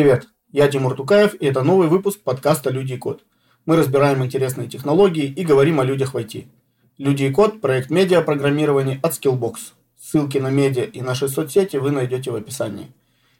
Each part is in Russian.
Привет, я Тимур Тукаев, и это новый выпуск подкаста «Люди и код». Мы разбираем интересные технологии и говорим о людях в IT. «Люди и код» – проект медиапрограммирования от Skillbox. Ссылки на медиа и наши соцсети вы найдете в описании.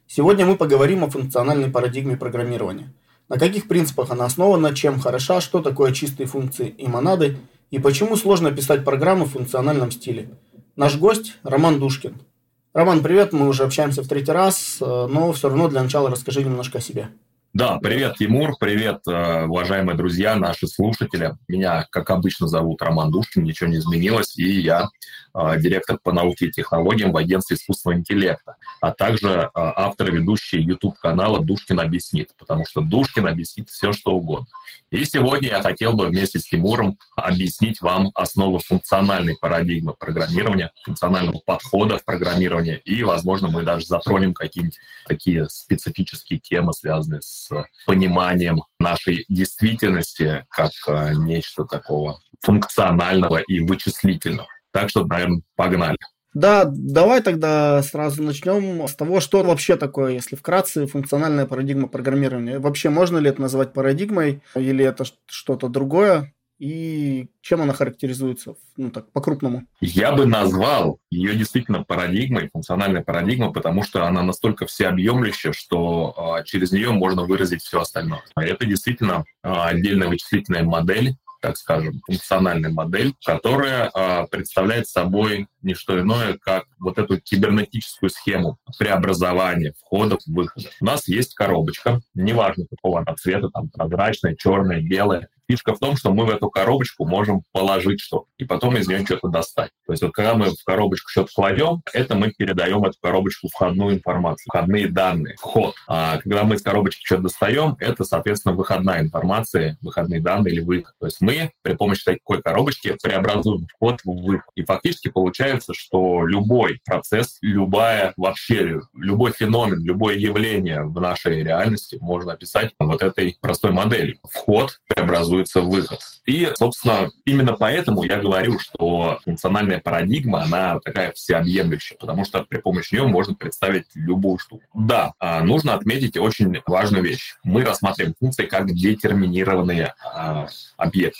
Сегодня мы поговорим о функциональной парадигме программирования. На каких принципах она основана, чем хороша, что такое чистые функции и монады, и почему сложно писать программы в функциональном стиле. Наш гость – Роман Душкин – Роман, привет, мы уже общаемся в третий раз, э, но все равно для начала расскажи немножко о себе. Да, привет, Тимур, привет, э, уважаемые друзья, наши слушатели. Меня, как обычно, зовут Роман Душкин, ничего не изменилось, и я э, директор по науке и технологиям в агентстве искусственного интеллекта, а также автор и ведущий YouTube-канала «Душкин объяснит», потому что Душкин объяснит все, что угодно. И сегодня я хотел бы вместе с Тимуром объяснить вам основы функциональной парадигмы программирования, функционального подхода в программировании, и, возможно, мы даже затронем какие-нибудь такие специфические темы, связанные с пониманием нашей действительности как э, нечто такого функционального и вычислительного. Так что, наверное, погнали. Да, давай тогда сразу начнем с того, что вообще такое, если вкратце, функциональная парадигма программирования. Вообще можно ли это назвать парадигмой или это что-то другое? И чем она характеризуется, ну так, по-крупному? Я бы назвал ее действительно парадигмой, функциональной парадигмой, потому что она настолько всеобъемлющая, что а, через нее можно выразить все остальное. Это действительно а, отдельная вычислительная модель, так скажем, функциональная модель, которая э, представляет собой не что иное, как вот эту кибернетическую схему преобразования входов, выходов. У нас есть коробочка, неважно какого она цвета, там прозрачная, черная, белая, Фишка в том, что мы в эту коробочку можем положить что-то, и потом из нее что-то достать. То есть вот когда мы в коробочку что-то кладем, это мы передаем эту коробочку входную информацию, входные данные, вход. А когда мы из коробочки что-то достаем, это, соответственно, выходная информация, выходные данные или выход. То есть мы при помощи такой коробочки преобразуем вход в выход. И фактически получается, что любой процесс, любая вообще, любой феномен, любое явление в нашей реальности можно описать вот этой простой моделью. Вход преобразует формируется выход. И, собственно, именно поэтому я говорю, что функциональная парадигма, она такая всеобъемлющая, потому что при помощи нее можно представить любую штуку. Да, а, нужно отметить очень важную вещь. Мы рассматриваем функции как детерминированные а, объекты.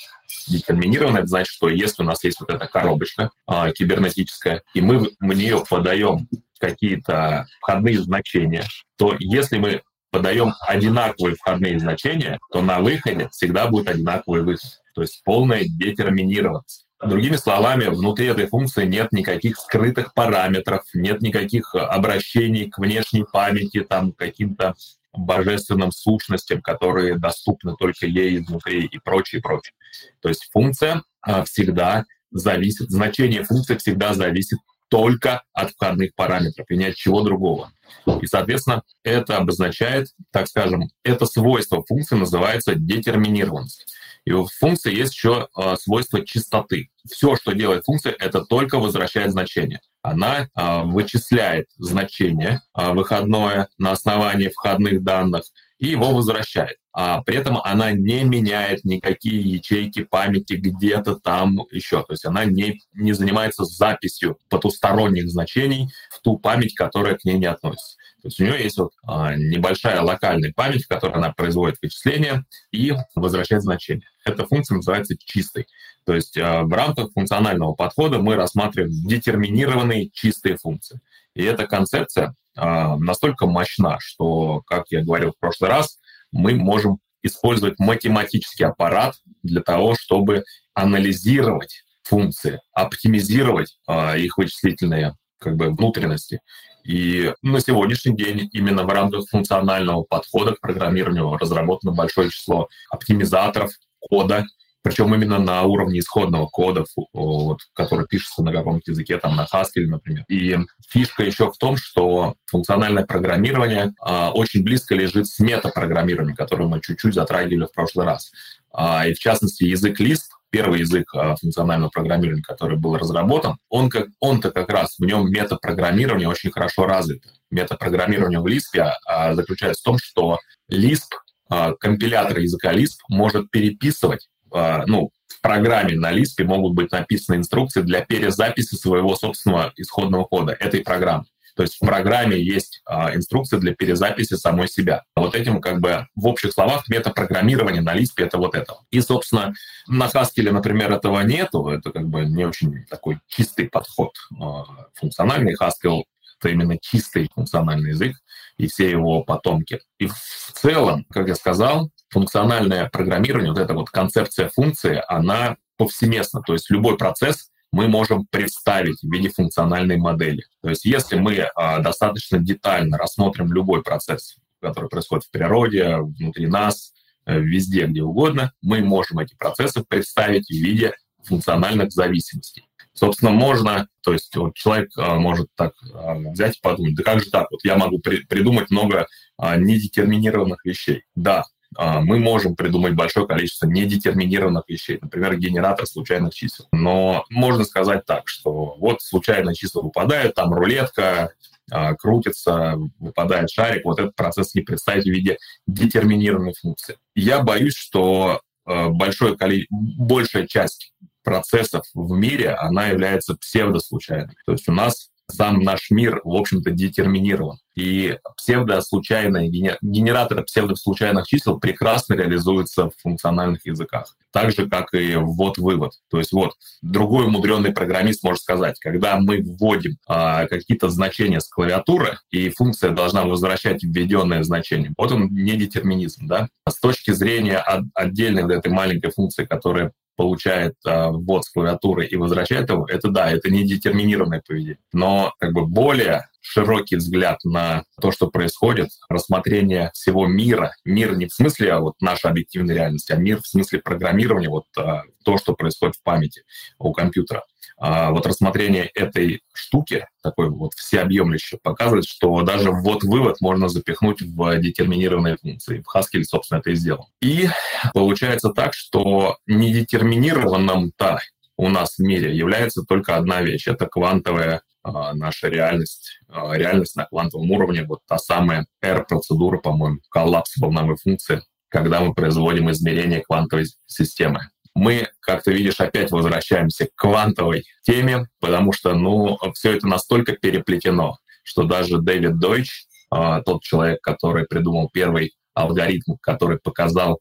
Детерминированные, это значит, что если у нас есть вот эта коробочка а, кибернетическая, и мы в нее подаем какие-то входные значения, то если мы подаем одинаковые входные значения, то на выходе всегда будет одинаковый выход. То есть полная детерминированность. Другими словами, внутри этой функции нет никаких скрытых параметров, нет никаких обращений к внешней памяти, там, каким-то божественным сущностям, которые доступны только ей изнутри и прочее, прочее. То есть функция а, всегда зависит, значение функции всегда зависит только от входных параметров и ни от чего другого. И, соответственно, это обозначает, так скажем, это свойство функции называется детерминированность. И у функции есть еще э, свойство чистоты. Все, что делает функция, это только возвращает значение. Она э, вычисляет значение э, выходное на основании входных данных и его возвращает. А при этом она не меняет никакие ячейки памяти где-то там еще. То есть она не, не занимается записью потусторонних значений в ту память, которая к ней не относится. То есть у нее есть вот а, небольшая локальная память, в которой она производит вычисления и возвращает значение. Эта функция называется чистой. То есть а, в рамках функционального подхода мы рассматриваем детерминированные чистые функции. И эта концепция а, настолько мощна, что, как я говорил в прошлый раз, мы можем использовать математический аппарат для того, чтобы анализировать функции, оптимизировать а, их вычислительные как бы внутренности. И на сегодняшний день именно в рамках функционального подхода к программированию разработано большое число оптимизаторов кода, причем именно на уровне исходного кода, вот, который пишется на каком-то языке, там на Haskell, например. И фишка еще в том, что функциональное программирование а, очень близко лежит с метапрограммированием, которое мы чуть-чуть затрагивали в прошлый раз. А, и в частности, язык Lisp, первый язык а, функционального программирования, который был разработан, он как, он-то как раз в нем метапрограммирование очень хорошо развито. Метапрограммирование в Lisp а, заключается в том, что Lisp, а, компилятор языка Lisp может переписывать ну, в программе на Lisp могут быть написаны инструкции для перезаписи своего собственного исходного кода этой программы. То есть в программе есть а, инструкция для перезаписи самой себя. Вот этим как бы в общих словах метапрограммирование на Lisp — это вот это. И, собственно, на Haskell, например, этого нету. Это как бы не очень такой чистый подход. А, функциональный Haskell — это именно чистый функциональный язык и все его потомки. И в целом, как я сказал, функциональное программирование, вот эта вот концепция функции, она повсеместна. То есть любой процесс мы можем представить в виде функциональной модели. То есть если мы а, достаточно детально рассмотрим любой процесс, который происходит в природе, внутри нас, э, везде, где угодно, мы можем эти процессы представить в виде функциональных зависимостей. Собственно, можно, то есть вот человек а, может так а, взять и подумать, да как же так, вот я могу при, придумать много а, недетерминированных вещей. Да, мы можем придумать большое количество недетерминированных вещей, например, генератор случайных чисел. Но можно сказать так, что вот случайные числа выпадают, там рулетка, а, крутится, выпадает шарик, вот этот процесс не представить в виде детерминированной функции. Я боюсь, что а, большое количество, большая часть процессов в мире, она является псевдослучайной. То есть у нас сам наш мир, в общем-то, детерминирован. И псевдослучайные генераторы псевдослучайных чисел прекрасно реализуются в функциональных языках. Так же, как и ввод-вывод. То есть вот другой умудренный программист может сказать, когда мы вводим а, какие-то значения с клавиатуры, и функция должна возвращать введенное значение. Вот он не детерминизм. Да? С точки зрения от, отдельной вот этой маленькой функции, которая получает э, ввод с клавиатуры и возвращает его, это да, это не детерминированное поведение. Но как бы более широкий взгляд на то, что происходит, рассмотрение всего мира. Мир не в смысле а вот наша объективная реальность, а мир в смысле программирования, вот а, то, что происходит в памяти у компьютера. А вот рассмотрение этой штуки, такой вот всеобъемлющей, показывает, что даже ввод-вывод можно запихнуть в детерминированные функции. В Haskell, собственно, это и сделал. И получается так, что недетерминированным-то у нас в мире является только одна вещь. Это квантовая а, наша реальность, а, реальность на квантовом уровне, вот та самая R-процедура, по-моему, коллапс волновой функции, когда мы производим измерение квантовой системы мы, как ты видишь, опять возвращаемся к квантовой теме, потому что, ну, все это настолько переплетено, что даже Дэвид Дойч, а, тот человек, который придумал первый алгоритм, который показал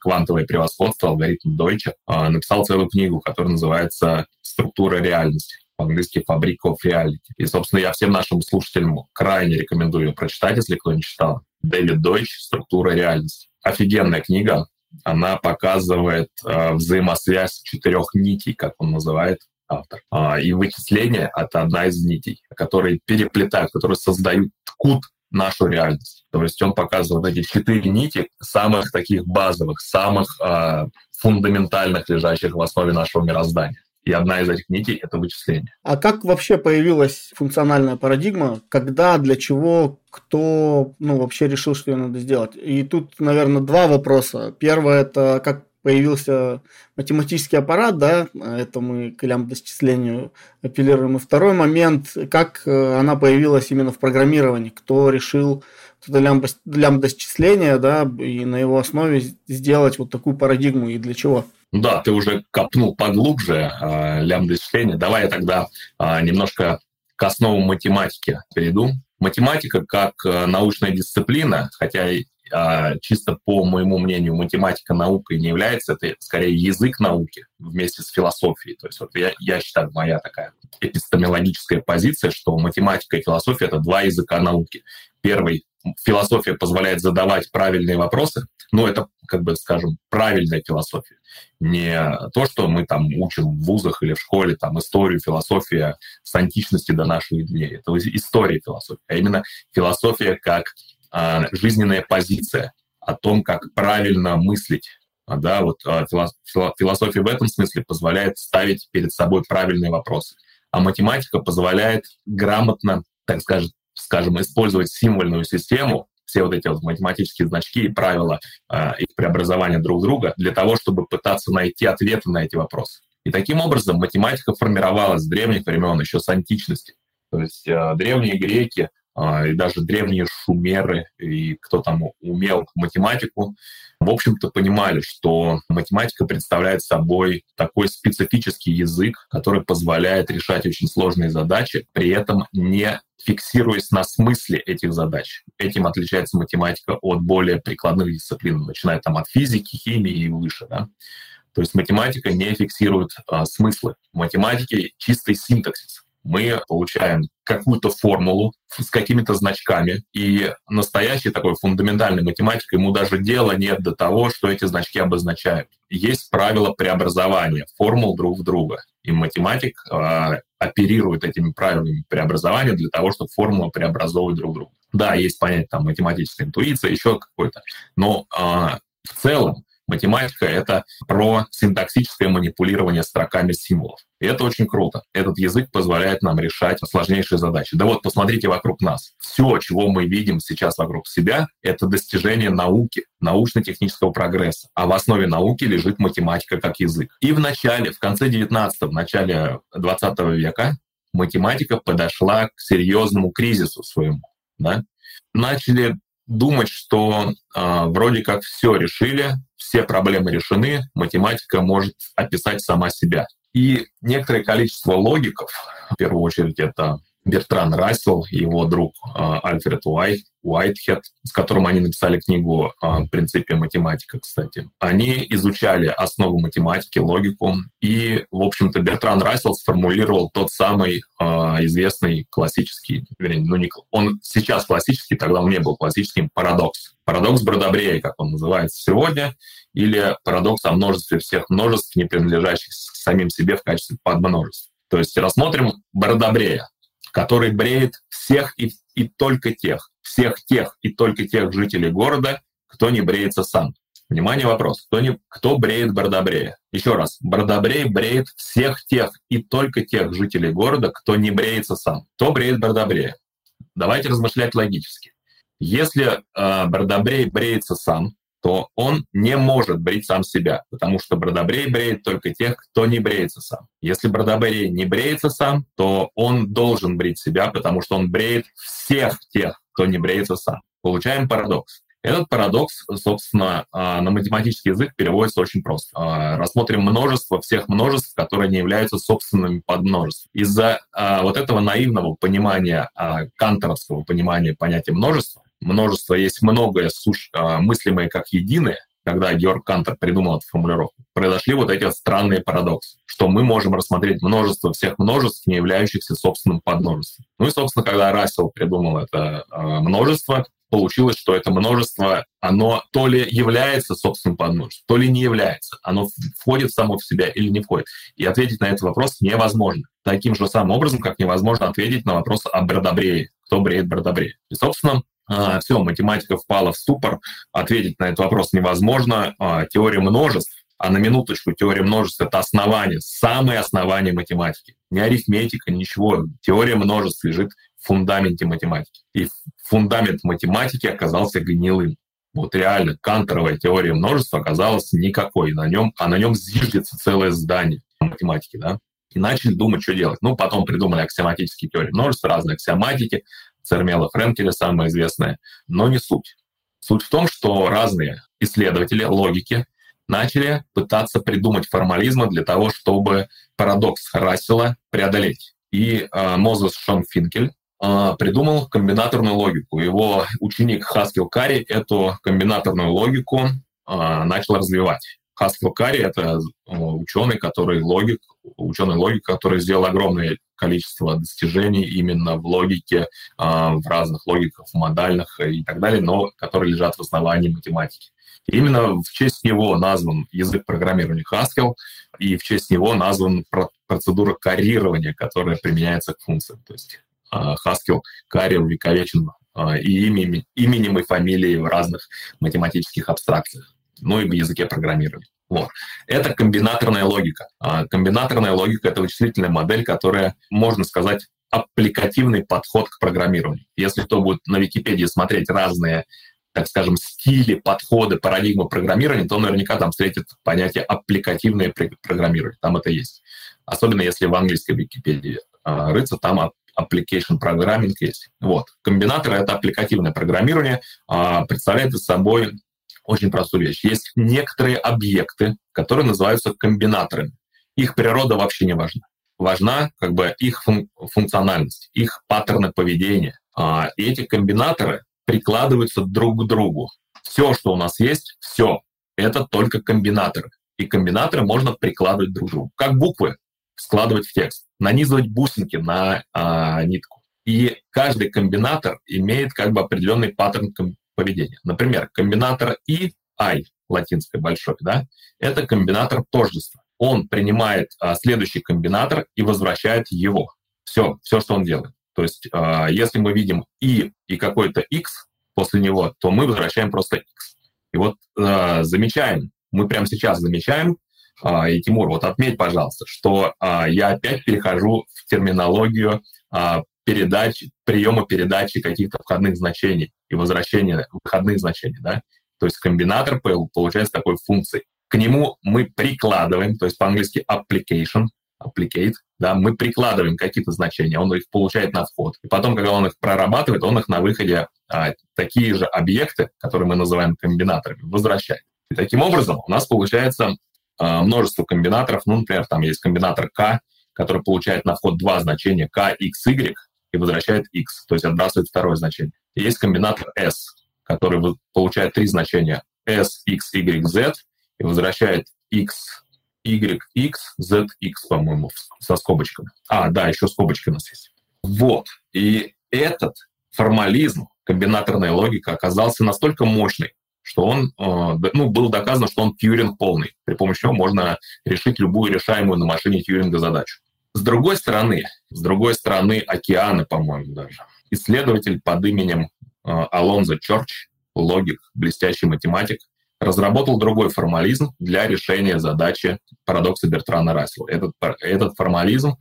квантовое превосходство, алгоритм Дойча, а, написал целую книгу, которая называется «Структура реальности» по-английски «Fabric of Reality». И, собственно, я всем нашим слушателям крайне рекомендую прочитать, если кто не читал. Дэвид Дойч «Структура реальности». Офигенная книга, она показывает э, взаимосвязь четырех нитей, как он называет автор. А, и вычисление — это одна из нитей, которые переплетают, которые создают, ткут нашу реальность. То есть он показывает эти четыре нити самых таких базовых, самых э, фундаментальных, лежащих в основе нашего мироздания. И одна из этих нитей – это вычисление. А как вообще появилась функциональная парадигма? Когда, для чего, кто ну, вообще решил, что ее надо сделать? И тут, наверное, два вопроса. Первое – это как появился математический аппарат, да, это мы к лямбда-счислению апеллируем. И второй момент, как э, она появилась именно в программировании, кто решил это лямбда-счисление, да, и на его основе сделать вот такую парадигму и для чего? Да, ты уже копнул поглубже э, лямбда-исчисления. Давай я тогда э, немножко к основам математики перейду. Математика как э, научная дисциплина, хотя чисто по моему мнению математика наукой не является, это скорее язык науки вместе с философией. То есть вот я, я считаю, моя такая эпистемологическая позиция, что математика и философия — это два языка науки. Первый философия позволяет задавать правильные вопросы, но это, как бы, скажем, правильная философия. Не то, что мы там учим в вузах или в школе, там, историю, философия с античности до наших дней. Это история философии, а именно философия как а, жизненная позиция о том, как правильно мыслить. А, да, вот а, философия в этом смысле позволяет ставить перед собой правильные вопросы. А математика позволяет грамотно, так скажем, скажем, использовать символьную систему, все вот эти вот математические значки и правила э, их преобразования друг друга для того, чтобы пытаться найти ответы на эти вопросы. И таким образом математика формировалась с древних времен, еще с античности. То есть э, древние греки а, и даже древние шумеры, и кто там умел математику, в общем-то понимали, что математика представляет собой такой специфический язык, который позволяет решать очень сложные задачи, при этом не фиксируясь на смысле этих задач. Этим отличается математика от более прикладных дисциплин, начиная там от физики, химии и выше. Да? То есть математика не фиксирует а, смыслы. В математике чистый синтаксис мы получаем какую-то формулу с какими-то значками, и настоящий такой фундаментальный математик, ему даже дела нет до того, что эти значки обозначают. Есть правила преобразования формул друг в друга, и математик э, оперирует этими правилами преобразования для того, чтобы формулы преобразовывать друг друга. Да, есть понятие там математическая интуиция, еще какой-то, но э, в целом Математика — это про синтаксическое манипулирование строками символов. И это очень круто. Этот язык позволяет нам решать сложнейшие задачи. Да вот посмотрите вокруг нас. Все, чего мы видим сейчас вокруг себя, это достижение науки, научно-технического прогресса. А в основе науки лежит математика как язык. И в начале, в конце 19 в начале 20 века математика подошла к серьезному кризису своему. Да? Начали думать, что э, вроде как все решили, все проблемы решены, математика может описать сама себя. И некоторое количество логиков, в первую очередь это Бертран Рассел и его друг а, Альфред Уайт, Уайтхед, с которым они написали книгу о принципе математика, кстати. Они изучали основу математики, логику, и, в общем-то, Бертран Рассел сформулировал тот самый э, известный классический, вернее, ну, не, он сейчас классический, тогда он не был классическим, парадокс. Парадокс Бродобрея, как он называется сегодня, или парадокс о множестве всех множеств, не принадлежащих самим себе в качестве подмножеств. То есть рассмотрим Бродобрея который бреет всех и, и только тех, всех тех и только тех жителей города, кто не бреется сам. Внимание, вопрос. Кто, не, кто бреет Бардобрея? Еще раз. Бардобрей бреет всех тех и только тех жителей города, кто не бреется сам. Кто бреет Бардобрея? Давайте размышлять логически. Если э, Бардобрей бреется сам, то он не может брить сам себя, потому что бродобрей бреет только тех, кто не бреется сам. Если бродобрей не бреется сам, то он должен брить себя, потому что он бреет всех тех, кто не бреется сам. Получаем парадокс. Этот парадокс, собственно, а, на математический язык переводится очень просто. А, рассмотрим множество всех множеств, которые не являются собственными подмножествами. Из-за а, вот этого наивного понимания, канторовского понимания понятия множества, множество есть многое суш, а, мыслимое как единое, когда Георг Кантер придумал эту формулировку, произошли вот эти вот странные парадоксы, что мы можем рассмотреть множество всех множеств, не являющихся собственным подмножеством. Ну и, собственно, когда Рассел придумал это э, множество, получилось, что это множество, оно то ли является собственным подмножеством, то ли не является. Оно входит само в себя или не входит. И ответить на этот вопрос невозможно. Таким же самым образом, как невозможно ответить на вопрос о Бродобрее. Кто бреет Бродобрее? И, собственно, а, все, математика впала в ступор, ответить на этот вопрос невозможно. А, теория множеств, а на минуточку теория множеств — это основание, самое основание математики. Не арифметика, ничего. Теория множеств лежит в фундаменте математики. И фундамент математики оказался гнилым. Вот реально канторовая теория множества оказалась никакой. На нем, а на нем зиждется целое здание математики, да? И начали думать, что делать. Ну, потом придумали аксиоматические теории множества, разные аксиоматики, Цермела Френкеля самая известная, но не суть. Суть в том, что разные исследователи логики начали пытаться придумать формализмы для того, чтобы парадокс Рассела преодолеть. И э, Мозес Шон Финкель э, придумал комбинаторную логику. Его ученик Хаскил Карри эту комбинаторную логику э, начал развивать. Хаскил Карри — это ученый, который логик, ученый логик, который сделал огромное количество достижений именно в логике, а, в разных логиках, в модальных и так далее, но которые лежат в основании математики. Именно в честь него назван язык программирования Haskell, и в честь него назван процедура каррирования, которая применяется к функциям. То есть а, Haskell карри увековечен а, и именем и фамилией в разных математических абстракциях, ну и в языке программирования. Вот. Это комбинаторная логика. А комбинаторная логика — это вычислительная модель, которая, можно сказать, аппликативный подход к программированию. Если кто будет на Википедии смотреть разные так скажем, стили, подходы, парадигмы программирования, то наверняка там встретит понятие аппликативное программирование. Там это есть. Особенно если в английской Википедии а, рыться, там application programming есть. Вот. Комбинаторы — это аппликативное программирование, а, представляет собой очень простую вещь. Есть некоторые объекты, которые называются комбинаторами. Их природа вообще не важна. Важна как бы их фун- функциональность, их паттерны поведения. А, и эти комбинаторы прикладываются друг к другу. Все, что у нас есть, все, это только комбинаторы. И комбинаторы можно прикладывать друг к другу. Как буквы складывать в текст, нанизывать бусинки на а, нитку. И каждый комбинатор имеет как бы определенный паттерн поведения. Например, комбинатор и I, латинское большое, да, это комбинатор тождества. Он принимает а, следующий комбинатор и возвращает его. Все, все, что он делает. То есть, а, если мы видим и и какой-то x после него, то мы возвращаем просто x. И вот а, замечаем, мы прямо сейчас замечаем, а, и Тимур, вот отметь, пожалуйста, что а, я опять перехожу в терминологию а, передач, приема передачи каких-то входных значений и возвращения выходных значений, да. То есть комбинатор получается такой функцией. К нему мы прикладываем, то есть по-английски application, applicate, да, мы прикладываем какие-то значения, он их получает на вход. И потом, когда он их прорабатывает, он их на выходе а, такие же объекты, которые мы называем комбинаторами, возвращает. И таким образом у нас получается а, множество комбинаторов. Ну, например, там есть комбинатор k, который получает на вход два значения k, x, y и возвращает x, то есть отбрасывает второе значение. Есть комбинатор s, который получает три значения s, x, y, z и возвращает x, y, x, z, x, по-моему, со скобочками. А, да, еще скобочки у нас есть. Вот. И этот формализм, комбинаторная логика оказался настолько мощный, что он, э, ну, было доказано, что он Тьюринг полный, при помощи него можно решить любую решаемую на машине Тьюринга задачу. С другой стороны, с другой стороны океаны, по-моему, даже, исследователь под именем э, Алонзо Чорч, логик, блестящий математик, разработал другой формализм для решения задачи парадокса Бертрана Рассела. Этот, этот формализм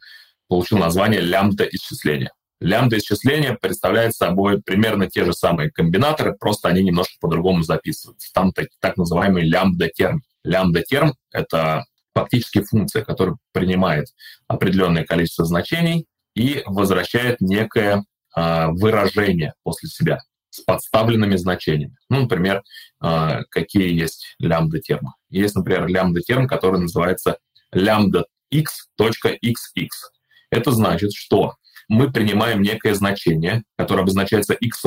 получил название лямбда-исчисления. Лямбда-исчисление представляет собой примерно те же самые комбинаторы, просто они немножко по-другому записываются. Там так, так называемый лямбда-терм. Лямбда-терм — это фактически функция, которая принимает определенное количество значений и возвращает некое э, выражение после себя с подставленными значениями. Ну, например, э, какие есть лямбда-термы. Есть, например, лямбда-терм, который называется лямбда x.xx. Это значит, что мы принимаем некое значение, которое обозначается x,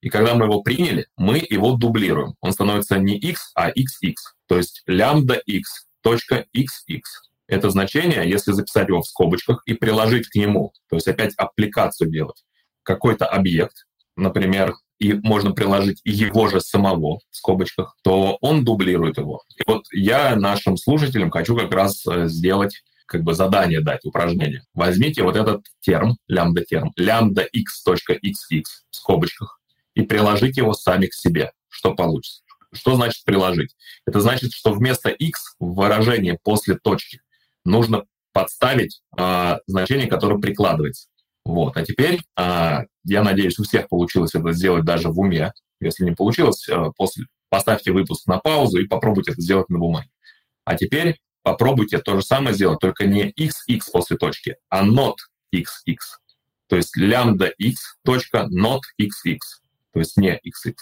и когда мы его приняли, мы его дублируем. Он становится не x, а xx. То есть лямбда x точка xx. Это значение, если записать его в скобочках и приложить к нему, то есть опять аппликацию делать, какой-то объект, например, и можно приложить его же самого в скобочках, то он дублирует его. И вот я нашим слушателям хочу как раз э, сделать как бы задание дать, упражнение. Возьмите вот этот терм, лямбда-терм, лямбда x.xx в скобочках, и приложите его сами к себе. Что получится? Что значит приложить? Это значит, что вместо x в выражении после точки нужно подставить э, значение, которое прикладывается. Вот. А теперь, э, я надеюсь, у всех получилось это сделать даже в уме. Если не получилось, э, после, поставьте выпуск на паузу и попробуйте это сделать на бумаге. А теперь попробуйте то же самое сделать, только не xx после точки, а not xx. То есть лямбда x точка not xx, то есть не xx.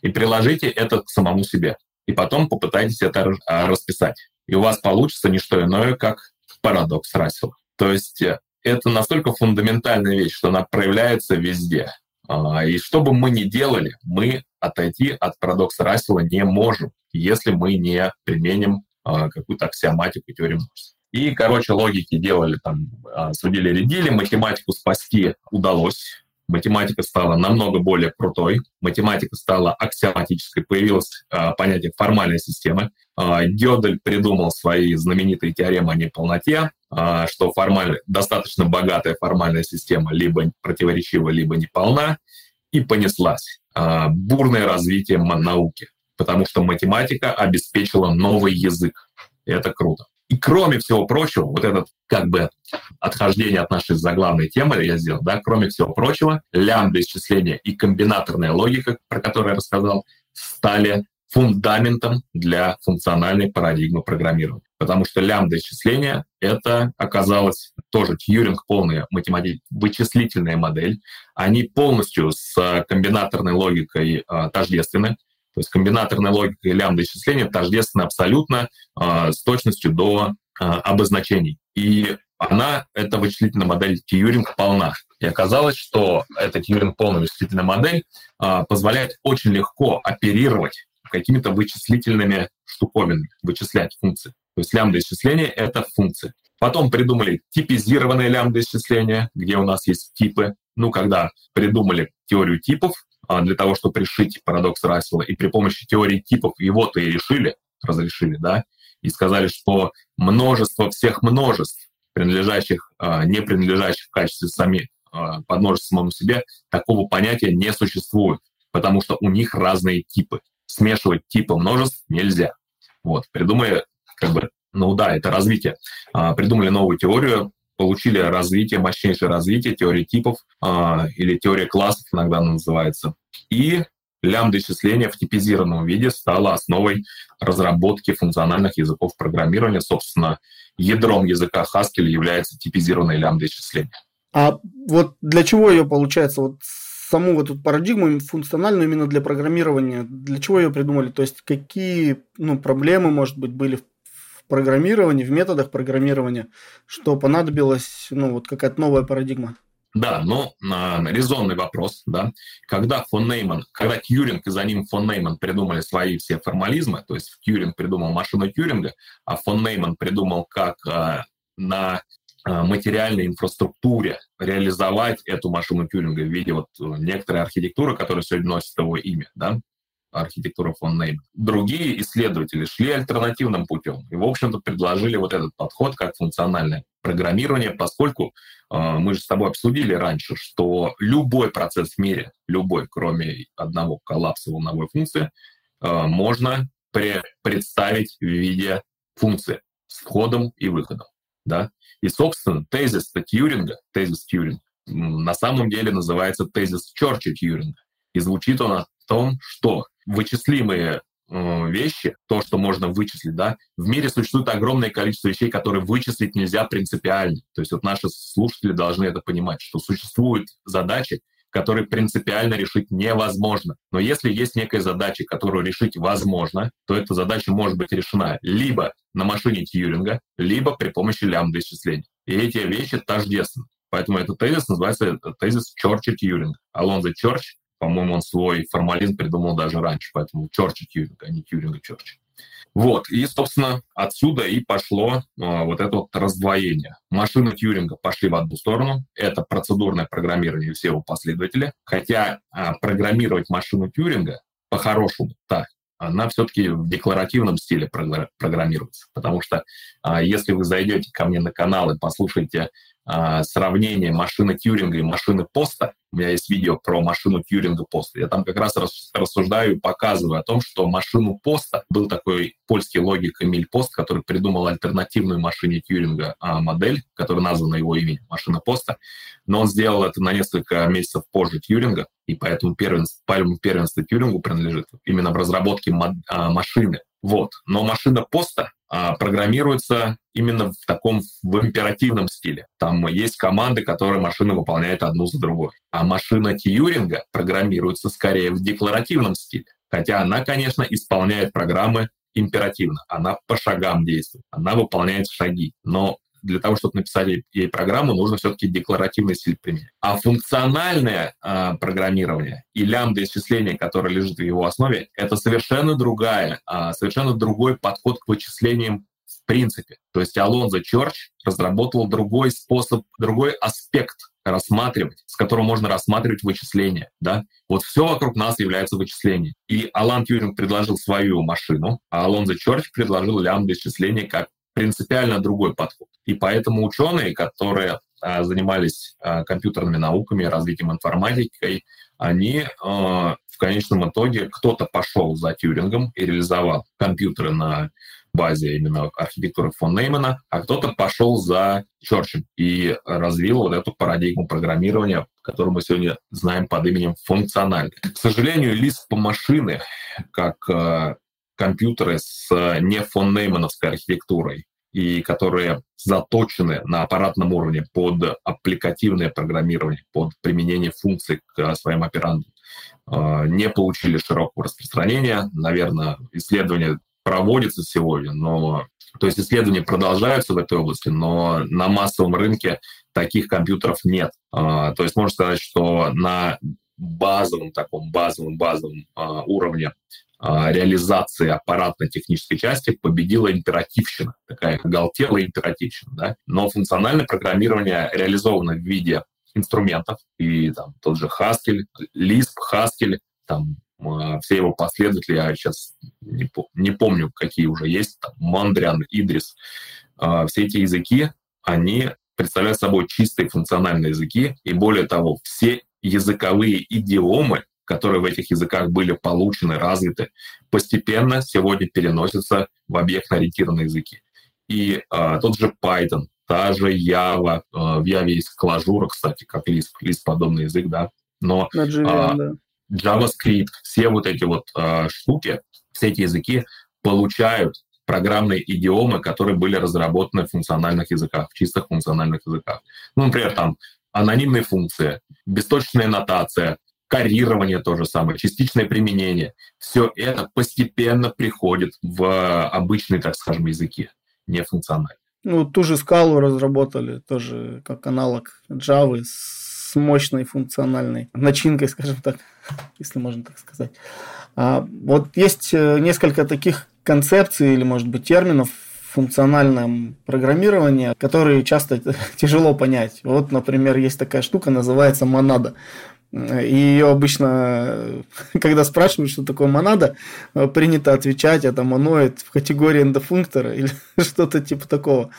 И приложите это к самому себе. И потом попытайтесь это а, расписать. И у вас получится не что иное, как парадокс Рассела. То есть э, это настолько фундаментальная вещь, что она проявляется везде. А, и что бы мы ни делали, мы отойти от парадокса Рассела не можем, если мы не применим а, какую-то аксиоматику теории множеств. И, короче, логики делали там, а, судили, рядили, математику спасти удалось. Математика стала намного более крутой, математика стала аксиоматической, появилось э, понятие формальной системы. Э, Гёдель придумал свои знаменитые теоремы о неполноте, что формаль, достаточно богатая формальная система либо противоречива, либо неполна, и понеслась. Э, бурное развитие науки потому что математика обеспечила новый язык. И это круто. И кроме всего прочего, вот этот как бы отхождение от нашей заглавной темы я сделал, да, кроме всего прочего, лямбда исчисления и комбинаторная логика, про которую я рассказал, стали фундаментом для функциональной парадигмы программирования. Потому что лямбда исчисления — это оказалось тоже Тьюринг полная математик, вычислительная модель. Они полностью с комбинаторной логикой э, тождественны. То есть комбинаторная логика и лямбда исчисления тождественны абсолютно э, с точностью до э, обозначений. И она, эта вычислительная модель Тьюринг, полна. И оказалось, что эта Тьюринг полная вычислительная модель э, позволяет очень легко оперировать какими-то вычислительными штуковинами, вычислять функции. То есть лямбда исчисления — это функции. Потом придумали типизированные лямбда исчисления, где у нас есть типы. Ну, когда придумали теорию типов а, для того, чтобы решить парадокс Рассела, и при помощи теории типов его-то и решили, разрешили, да, и сказали, что множество всех множеств, принадлежащих, а, не принадлежащих в качестве сами а, подмножеств самому себе, такого понятия не существует, потому что у них разные типы. Смешивать типы множеств нельзя. Вот, придумали как бы ну да, это развитие. А, придумали новую теорию, получили развитие, мощнейшее развитие теории типов а, или теория классов иногда она называется. И лямбда-исчисление в типизированном виде стало основой разработки функциональных языков программирования. Собственно, ядром языка Haskell является типизированное лямбда-исчисление. А вот для чего ее, получается, вот саму вот эту парадигму функциональную именно для программирования, для чего ее придумали? То есть какие ну, проблемы, может быть, были в программировании, в методах программирования, что понадобилась ну, вот какая-то новая парадигма? Да, но э, резонный вопрос, да. Когда фон Нейман, когда Тьюринг и за ним фон Нейман придумали свои все формализмы, то есть Тьюринг придумал машину Тьюринга, а фон Нейман придумал, как э, на э, материальной инфраструктуре реализовать эту машину Тьюринга в виде вот некоторой архитектуры, которая сегодня носит его имя, да, архитектура фон Нейм. Другие исследователи шли альтернативным путем и, в общем-то, предложили вот этот подход как функциональное программирование, поскольку э, мы же с тобой обсудили раньше, что любой процесс в мире, любой, кроме одного коллапса волновой функции, э, можно пре представить в виде функции с входом и выходом. Да? И, собственно, тезис Тьюринга, тезис Тьюринга, на самом деле называется тезис Чорча Тьюринга. И звучит он о том, что вычислимые э, вещи, то, что можно вычислить, да, в мире существует огромное количество вещей, которые вычислить нельзя принципиально. То есть вот наши слушатели должны это понимать, что существуют задачи, которые принципиально решить невозможно. Но если есть некая задача, которую решить возможно, то эта задача может быть решена либо на машине Тьюринга, либо при помощи лямбда исчислений. И эти вещи тождественны. Поэтому этот тезис называется тезис Чорча Тьюринга. Алонзо Чорч по-моему, он свой формализм придумал даже раньше, поэтому Чорчи Тьюринг, а не и Чорчи. Вот, и, собственно, отсюда и пошло э, вот это вот раздвоение. Машины Тьюринга пошли в одну сторону, это процедурное программирование все его последователи, хотя э, программировать машину Тьюринга по-хорошему так, она все-таки в декларативном стиле программируется. Потому что а, если вы зайдете ко мне на канал и послушаете сравнение машины Тьюринга и машины Поста. У меня есть видео про машину Тьюринга Поста. Я там как раз рассуждаю и показываю о том, что машину Поста был такой польский логик Эмиль Пост, который придумал альтернативную машине Тьюринга а, модель, которая названа его именем, машина Поста. Но он сделал это на несколько месяцев позже Тьюринга, и поэтому первенство, пальму первенства Тьюрингу принадлежит именно в разработке а, машины. Вот. Но машина Поста а, программируется именно в таком в императивном стиле. Там есть команды, которые машина выполняет одну за другой. А машина Тьюринга программируется скорее в декларативном стиле. Хотя она, конечно, исполняет программы императивно. Она по шагам действует. Она выполняет шаги. Но для того, чтобы написать ей программу, нужно все-таки декларативный стиль применять. А функциональное э, программирование и лямбда-исчисление, которое лежит в его основе, это совершенно другая, э, совершенно другой подход к вычислениям в принципе. То есть Алонзо Чорч разработал другой способ, другой аспект рассматривать, с которым можно рассматривать вычисления. Да? Вот все вокруг нас является вычислением. И Алан Тьюринг предложил свою машину, а Алонзо Чорч предложил лямбда-исчисление как принципиально другой подход. И поэтому ученые, которые а, занимались а, компьютерными науками, развитием информатикой, они а, в конечном итоге кто-то пошел за Тьюрингом и реализовал компьютеры на базе именно архитектуры фон Неймана, а кто-то пошел за Чорчем и развил вот эту парадигму программирования, которую мы сегодня знаем под именем функциональный. К сожалению, лист по машины, как компьютеры с не фон Неймановской архитектурой и которые заточены на аппаратном уровне под аппликативное программирование, под применение функций к своим операндам, а, не получили широкого распространения. Наверное, исследования проводятся сегодня, но то есть исследования продолжаются в этой области, но на массовом рынке таких компьютеров нет. А, то есть можно сказать, что на базовом таком базовом базовом а, уровне реализации аппаратно-технической части победила императивщина, такая оголтелая императивщина. Да? Но функциональное программирование реализовано в виде инструментов, и там тот же Haskell, Lisp, Haskell, там а, все его последователи, я сейчас не, не помню, какие уже есть, там, Mandrian, Идрис, все эти языки, они представляют собой чистые функциональные языки, и более того, все языковые идиомы, которые в этих языках были получены, развиты, постепенно сегодня переносятся в объектно-ориентированные языки. И а, тот же Python, та же Java, а, в Java есть клажура, кстати, как Lisp, Lisp подобный язык, да, но а, да. JavaScript, все вот эти вот а, штуки, все эти языки получают программные идиомы, которые были разработаны в функциональных языках, в чистых функциональных языках. Ну, например, там анонимные функции, бесточная нотация, карирование то же самое, частичное применение. Все это постепенно приходит в обычные, так скажем, языки, не функциональные. Ну, ту же скалу разработали, тоже как аналог Java с мощной функциональной начинкой, скажем так, если можно так сказать. А, вот есть э, несколько таких концепций или, может быть, терминов функциональном программировании, которые часто тяжело понять. Вот, например, есть такая штука, называется монада. И ее обычно, когда спрашивают, что такое монада, принято отвечать, это моноид в категории эндофунктора или что-то типа такого.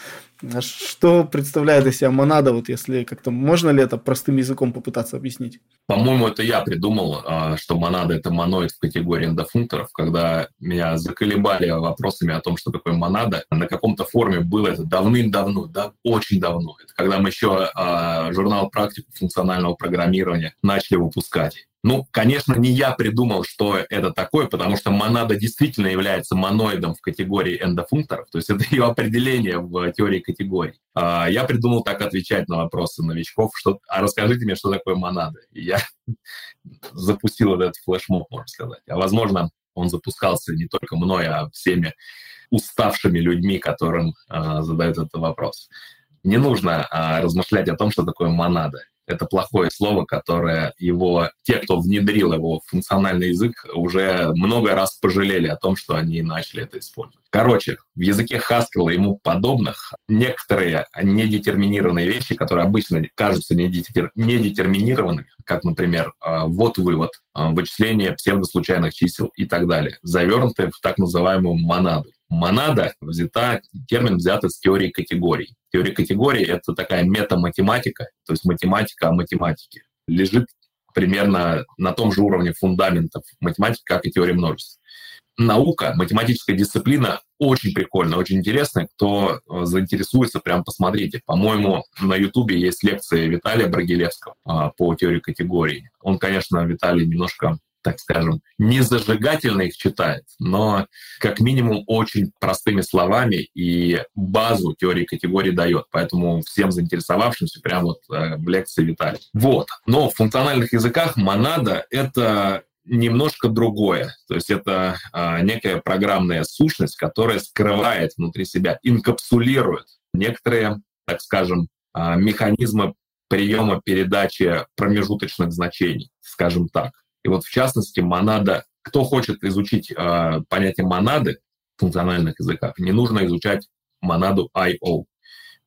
А что представляет из себя монада, вот если как-то можно ли это простым языком попытаться объяснить? По-моему, это я придумал, а, что монада – это моноид в категории эндофункторов, когда меня заколебали вопросами о том, что такое монада. На каком-то форуме было это давным-давно, да, очень давно. Это когда мы еще а, журнал практику функционального программирования начали выпускать. Ну, конечно, не я придумал, что это такое, потому что монада действительно является моноидом в категории эндофункторов, то есть это ее определение в теории категорий. А, я придумал так отвечать на вопросы новичков, что «а расскажите мне, что такое монада?» И я запустил вот этот флешмоб, можно сказать. А возможно, он запускался не только мной, а всеми уставшими людьми, которым а, задают этот вопрос. Не нужно а, размышлять о том, что такое монада это плохое слово, которое его, те, кто внедрил его в функциональный язык, уже много раз пожалели о том, что они начали это использовать. Короче, в языке Haskell и ему подобных некоторые недетерминированные вещи, которые обычно кажутся недетерминированными, как, например, а, вот-вывод, а, вычисление псевдослучайных чисел и так далее, завернуты в так называемую монаду. Монада взята, термин взят из теории категорий. Теория категорий — это такая метаматематика, то есть математика о математике. Лежит примерно на том же уровне фундаментов математики, как и теория множеств. Наука, математическая дисциплина очень прикольная, очень интересная. Кто э, заинтересуется, прям посмотрите. По-моему, на Ютубе есть лекции Виталия Брагилевского а, по теории категорий. Он, конечно, Виталий немножко так скажем, не зажигательно их читает, но как минимум очень простыми словами и базу теории категории дает. Поэтому всем заинтересовавшимся прям вот э, в лекции Виталий. Вот. Но в функциональных языках монада — это немножко другое. То есть это а, некая программная сущность, которая скрывает внутри себя, инкапсулирует некоторые, так скажем, а, механизмы приема передачи промежуточных значений, скажем так. И вот в частности монада, кто хочет изучить э, понятие монады в функциональных языках, не нужно изучать монаду I.O.,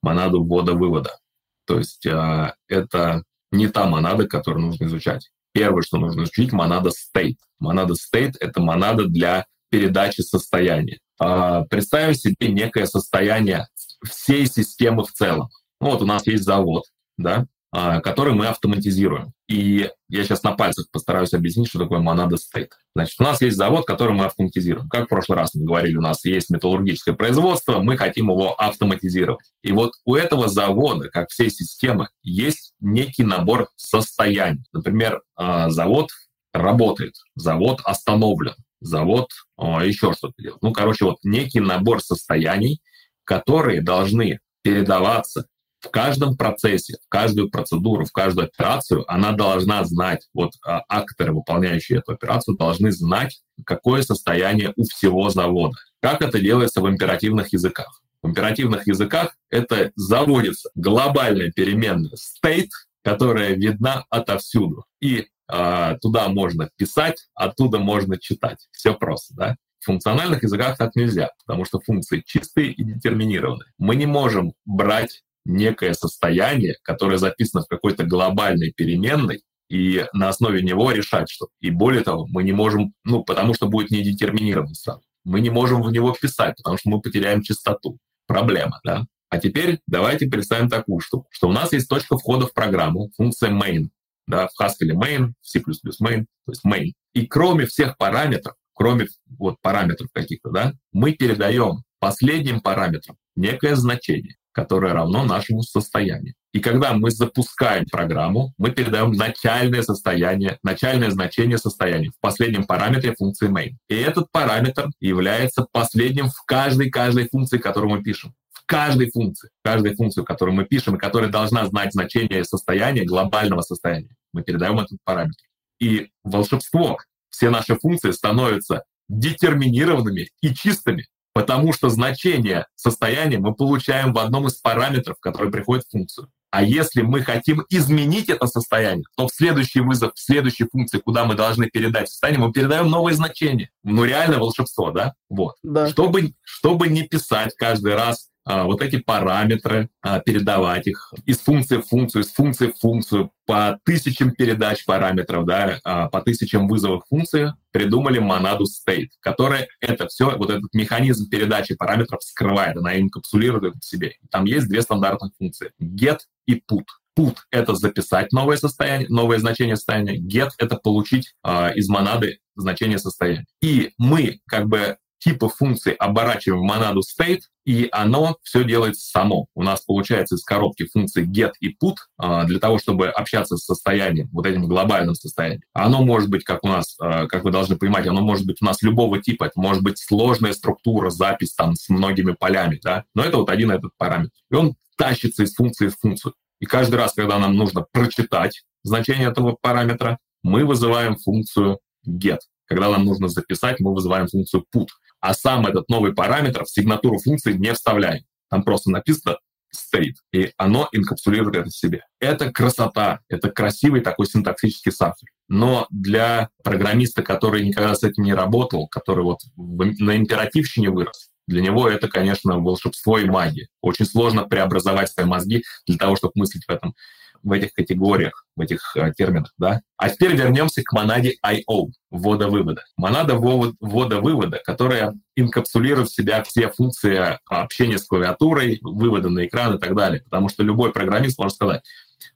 монаду ввода-вывода. То есть э, это не та монада, которую нужно изучать. Первое, что нужно изучить, монада state. Монада state — это монада для передачи состояния. Э, представим себе некое состояние всей системы в целом. Ну, вот у нас есть завод, да, который мы автоматизируем. И я сейчас на пальцах постараюсь объяснить, что такое Monada State. Значит, у нас есть завод, который мы автоматизируем. Как в прошлый раз мы говорили, у нас есть металлургическое производство, мы хотим его автоматизировать. И вот у этого завода, как всей системы, есть некий набор состояний. Например, а, завод работает, завод остановлен, завод еще что-то делает. Ну, короче, вот некий набор состояний, которые должны передаваться в каждом процессе, в каждую процедуру, в каждую операцию она должна знать, вот а, акторы, выполняющие эту операцию, должны знать, какое состояние у всего завода. Как это делается в императивных языках? В императивных языках это заводится глобальная переменная state, которая видна отовсюду. И э, туда можно писать, оттуда можно читать. Все просто, да? В функциональных языках так нельзя, потому что функции чистые и детерминированы. Мы не можем брать некое состояние, которое записано в какой-то глобальной переменной, и на основе него решать что. И более того, мы не можем, ну, потому что будет недетерминированный сразу. Мы не можем в него писать, потому что мы потеряем чистоту. Проблема, да? А теперь давайте представим такую штуку, что у нас есть точка входа в программу, функция main, да, в Haskell main, в C++ main, то есть main. И кроме всех параметров, кроме вот параметров каких-то, да, мы передаем последним параметрам некое значение которое равно нашему состоянию. И когда мы запускаем программу, мы передаем начальное состояние, начальное значение состояния в последнем параметре функции main. И этот параметр является последним в каждой каждой функции, которую мы пишем. В каждой функции, каждой функции, которую мы пишем, и которая должна знать значение состояния, глобального состояния, мы передаем этот параметр. И волшебство, все наши функции становятся детерминированными и чистыми, потому что значение состояния мы получаем в одном из параметров, который приходит в функцию. А если мы хотим изменить это состояние, то в следующий вызов, в следующей функции, куда мы должны передать состояние, мы передаем новое значение. Ну, реально волшебство, да? Вот. Да. Чтобы, чтобы не писать каждый раз вот эти параметры, а, передавать их из функции в функцию, из функции в функцию, по тысячам передач параметров, да, а, по тысячам вызовов функции придумали монаду state, которая это все, вот этот механизм передачи параметров скрывает, она инкапсулирует это в себе. Там есть две стандартных функции — get и put. Put — это записать новое состояние, новое значение состояния. Get — это получить э, из монады значение состояния. И мы как бы типы функций оборачиваем в монаду state, и оно все делает само. У нас получается из коробки функции get и put а, для того, чтобы общаться с состоянием, вот этим глобальным состоянием. Оно может быть, как у нас, а, как вы должны понимать, оно может быть у нас любого типа. Это может быть сложная структура, запись там с многими полями, да. Но это вот один этот параметр. И он тащится из функции в функцию. И каждый раз, когда нам нужно прочитать значение этого параметра, мы вызываем функцию get. Когда нам нужно записать, мы вызываем функцию put а сам этот новый параметр в сигнатуру функции не вставляем. Там просто написано state, и оно инкапсулирует это в себе. Это красота, это красивый такой синтаксический софтвер. Но для программиста, который никогда с этим не работал, который вот на императивщине вырос, для него это, конечно, волшебство и магия. Очень сложно преобразовать свои мозги для того, чтобы мыслить в этом в этих категориях, в этих э, терминах, да. А теперь вернемся к монаде I.O., ввода-вывода. Монада ввода-вывода, которая инкапсулирует в себя все функции общения с клавиатурой, вывода на экран и так далее. Потому что любой программист может сказать,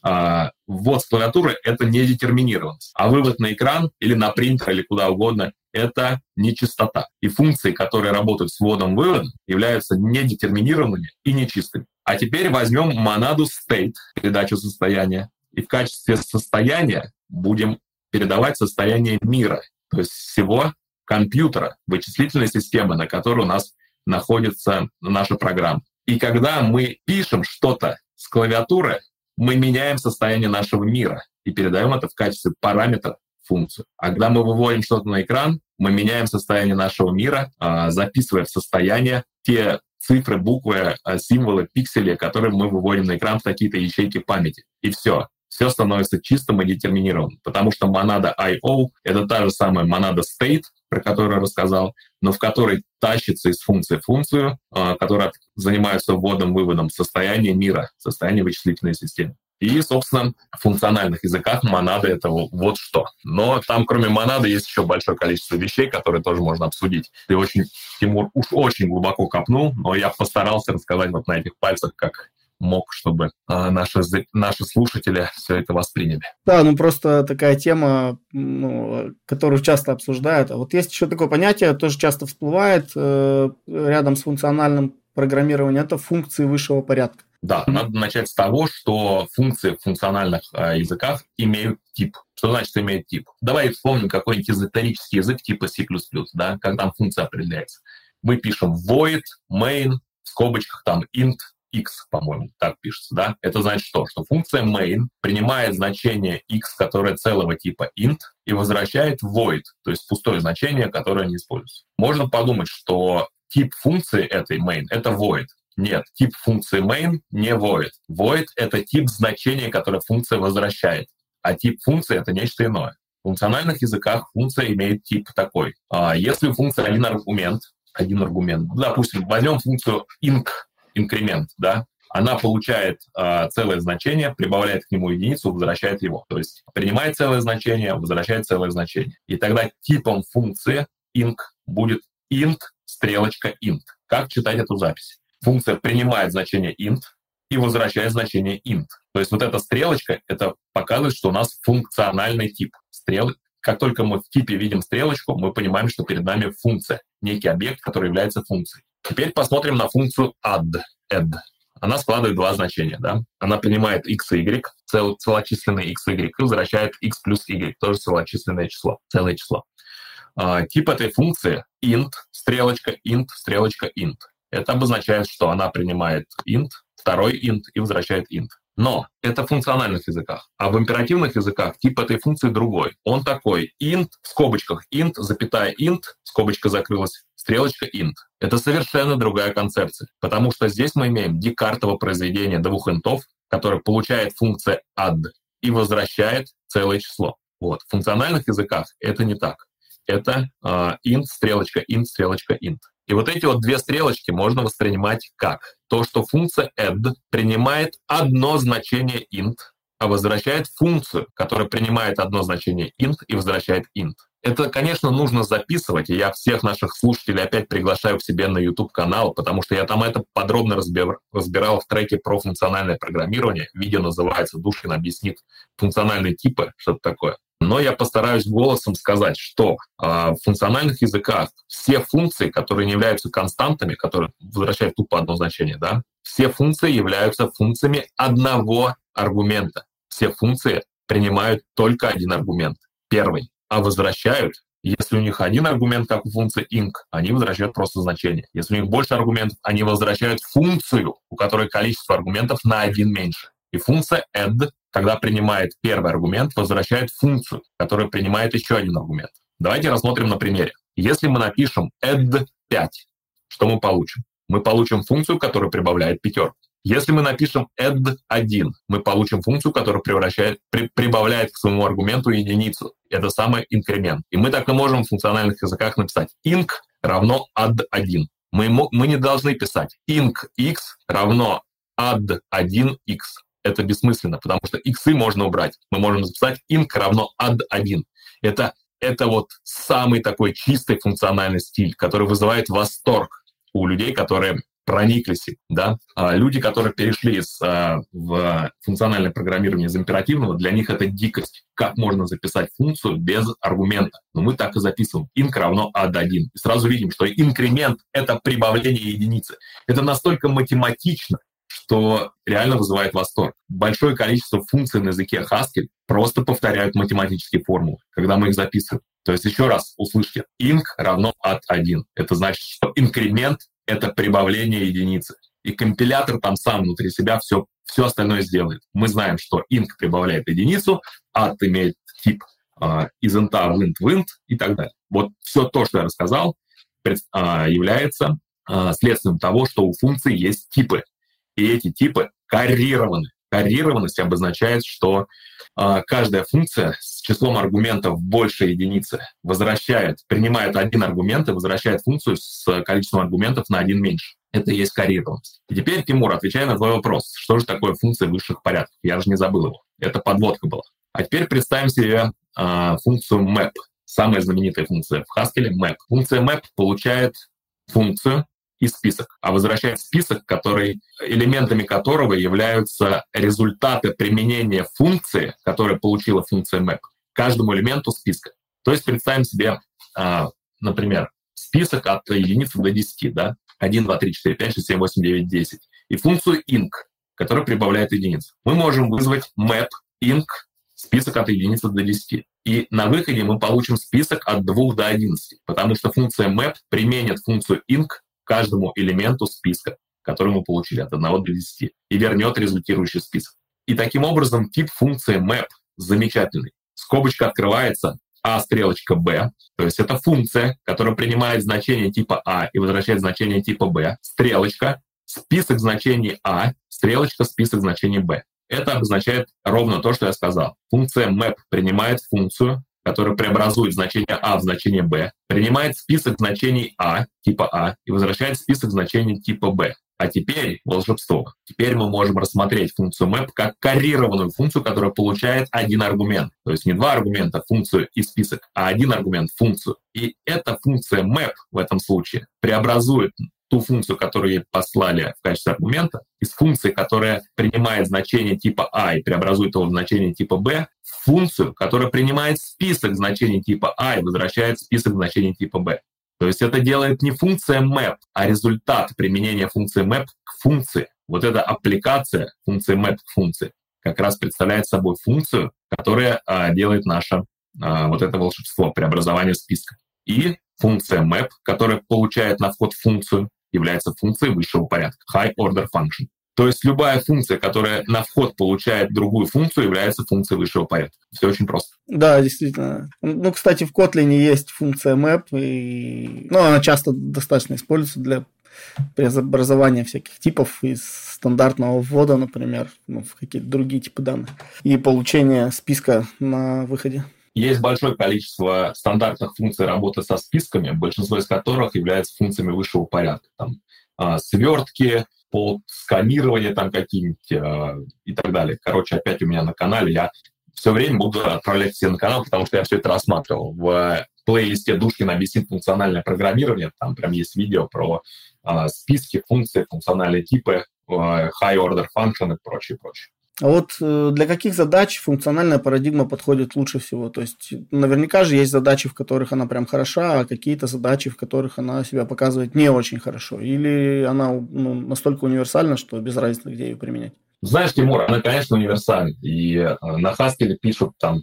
а, ввод с клавиатуры — это не детерминированность, а вывод на экран или на принтер или куда угодно — это нечистота. И функции, которые работают с вводом-выводом, являются недетерминированными и нечистыми. А теперь возьмем монаду state, передачу состояния, и в качестве состояния будем передавать состояние мира, то есть всего компьютера, вычислительной системы, на которой у нас находится наша программа. И когда мы пишем что-то с клавиатуры, мы меняем состояние нашего мира и передаем это в качестве параметра функцию. А когда мы выводим что-то на экран, мы меняем состояние нашего мира, а, записывая в состояние те цифры, буквы, а, символы, пиксели, которые мы выводим на экран в какие-то ячейки памяти. И все. Все становится чистым и детерминированным, потому что монада I.O. — это та же самая монада state, про которую я рассказал, но в которой тащится из функции функцию, а, которая занимается вводом-выводом состояния мира, состояния вычислительной системы. И, собственно, в функциональных языках монада — это вот что. Но там, кроме монады, есть еще большое количество вещей, которые тоже можно обсудить. Ты очень, Тимур, уж очень глубоко копнул, но я постарался рассказать вот на этих пальцах, как мог, чтобы э, наши, наши слушатели все это восприняли. Да, ну просто такая тема, ну, которую часто обсуждают. А вот есть еще такое понятие, тоже часто всплывает э, рядом с функциональным программированием, это функции высшего порядка. Да, надо начать с того, что функции в функциональных э, языках имеют тип. Что значит имеет тип? Давай вспомним какой-нибудь эзотерический язык типа C++, да, как там функция определяется. Мы пишем void, main, в скобочках там int x, по-моему, так пишется, да? Это значит что? Что функция main принимает значение x, которое целого типа int, и возвращает void, то есть пустое значение, которое не используется. Можно подумать, что тип функции этой main — это void. Нет, тип функции main не void. Void — это тип значения, которое функция возвращает, а тип функции — это нечто иное. В функциональных языках функция имеет тип такой. А если у функции один аргумент, один аргумент, допустим, возьмем функцию inc, инкремент, да, она получает э, целое значение, прибавляет к нему единицу, возвращает его. То есть принимает целое значение, возвращает целое значение. И тогда типом функции inc будет int стрелочка int. Как читать эту запись? Функция принимает значение int и возвращает значение int. То есть вот эта стрелочка, это показывает, что у нас функциональный тип. Стрел... Как только мы в типе видим стрелочку, мы понимаем, что перед нами функция, некий объект, который является функцией. Теперь посмотрим на функцию add. add. Она складывает два значения. Да? Она принимает x и y, цел, целочисленный x и y, и возвращает x плюс y, тоже целочисленное число, целое число. А, тип этой функции int, стрелочка, int, стрелочка, int. Это обозначает, что она принимает int, второй int и возвращает int. Но это в функциональных языках. А в императивных языках тип этой функции другой. Он такой int, в скобочках int, запятая int, скобочка закрылась, стрелочка int. Это совершенно другая концепция, потому что здесь мы имеем декартово произведение двух интов, которое получает функция add и возвращает целое число. Вот. В функциональных языках это не так. Это uh, int, стрелочка, int, стрелочка, int. И вот эти вот две стрелочки можно воспринимать как то, что функция add принимает одно значение int, а возвращает функцию, которая принимает одно значение int и возвращает int. Это, конечно, нужно записывать, и я всех наших слушателей опять приглашаю к себе на YouTube-канал, потому что я там это подробно разбир, разбирал в треке про функциональное программирование. Видео называется «Душин объяснит функциональные типы», что-то такое. Но я постараюсь голосом сказать, что э, в функциональных языках все функции, которые не являются константами, которые возвращают тупо одно значение, да, все функции являются функциями одного аргумента. Все функции принимают только один аргумент, первый, а возвращают если у них один аргумент, как у функции inc, они возвращают просто значение. Если у них больше аргументов, они возвращают функцию, у которой количество аргументов на один меньше. И функция add, когда принимает первый аргумент, возвращает функцию, которая принимает еще один аргумент. Давайте рассмотрим на примере. Если мы напишем add 5, что мы получим? Мы получим функцию, которая прибавляет пятерку. Если мы напишем add 1, мы получим функцию, которая превращает, при, прибавляет к своему аргументу единицу. Это самый инкремент. И мы так и можем в функциональных языках написать inc равно add 1. Мы, мы не должны писать inc x равно add 1x это бессмысленно, потому что иксы можно убрать. Мы можем записать inc равно add 1. Это, это вот самый такой чистый функциональный стиль, который вызывает восторг у людей, которые прониклись, да, а люди, которые перешли из, а, в функциональное программирование из императивного, для них это дикость. Как можно записать функцию без аргумента? Но мы так и записываем. inc равно add1. И сразу видим, что инкремент — это прибавление единицы. Это настолько математично, что реально вызывает восторг. Большое количество функций на языке Haskell просто повторяют математические формулы, когда мы их записываем. То есть еще раз услышьте, inc равно от 1. Это значит, что инкремент — это прибавление единицы. И компилятор там сам внутри себя все, все остальное сделает. Мы знаем, что inc прибавляет единицу, at имеет тип э, из int в int в int и так далее. Вот все то, что я рассказал, э, является э, следствием того, что у функции есть типы и эти типы коррированы. Коррированность обозначает, что э, каждая функция с числом аргументов больше единицы возвращает, принимает один аргумент и возвращает функцию с количеством аргументов на один меньше. Это и есть коррированность. И теперь, Тимур, отвечая на твой вопрос, что же такое функция высших порядков? Я же не забыл его. Это подводка была. А теперь представим себе э, функцию map. Самая знаменитая функция в Haskell — map. Функция map получает функцию, и список, а возвращает список, который, элементами которого являются результаты применения функции, которая получила функция map, каждому элементу списка. То есть представим себе, а, например, список от единицы до 10, да, 1, 2, 3, 4, 5, 6, 7, 8, 9, 10, и функцию inc, которая прибавляет единицу. Мы можем вызвать map inc список от единицы до 10. И на выходе мы получим список от 2 до 11, потому что функция map применит функцию inc каждому элементу списка. который мы получили от 1 до 10, и вернет результирующий список. И таким образом тип функции map замечательный. Скобочка открывается, а стрелочка b, то есть это функция, которая принимает значение типа а и возвращает значение типа b, стрелочка, список значений а, стрелочка, список значений b. Это обозначает ровно то, что я сказал. Функция map принимает функцию, которая преобразует значение а в значение b, принимает список значений а, типа а, и возвращает список значений типа b. А теперь волшебство. Теперь мы можем рассмотреть функцию map как коррированную функцию, которая получает один аргумент. То есть не два аргумента, функцию и список, а один аргумент, функцию. И эта функция map в этом случае преобразует ту функцию, которую ей послали в качестве аргумента, из функции, которая принимает значение типа А и преобразует его в значение типа Б, в функцию, которая принимает список значений типа А и возвращает список значений типа Б. То есть это делает не функция map, а результат применения функции map к функции. Вот эта аппликация функции map к функции как раз представляет собой функцию, которая а, делает наше а, вот это волшебство, преобразование списка. И функция map, которая получает на вход функцию, является функцией высшего порядка, high order function. То есть любая функция, которая на вход получает другую функцию, является функцией высшего порядка. Все очень просто. Да, действительно. Ну, кстати, в Kotlin есть функция map, и ну, она часто достаточно используется для преобразования всяких типов из стандартного ввода, например, ну, в какие-то другие типы данных, и получения списка на выходе. Есть большое количество стандартных функций работы со списками, большинство из которых являются функциями высшего порядка. Там, а, свертки, под сканирование там какие-нибудь э, и так далее. Короче, опять у меня на канале я все время буду отправлять все на канал, потому что я все это рассматривал. В плейлисте Душкин объяснит функциональное программирование, там прям есть видео про э, списки, функции, функциональные типы, э, high order function и прочее, прочее. А вот э, для каких задач функциональная парадигма подходит лучше всего? То есть наверняка же есть задачи, в которых она прям хороша, а какие-то задачи, в которых она себя показывает не очень хорошо. Или она ну, настолько универсальна, что без разницы, где ее применять? Знаешь, Тимур, она, конечно, универсальна. И э, на Haskell пишут там,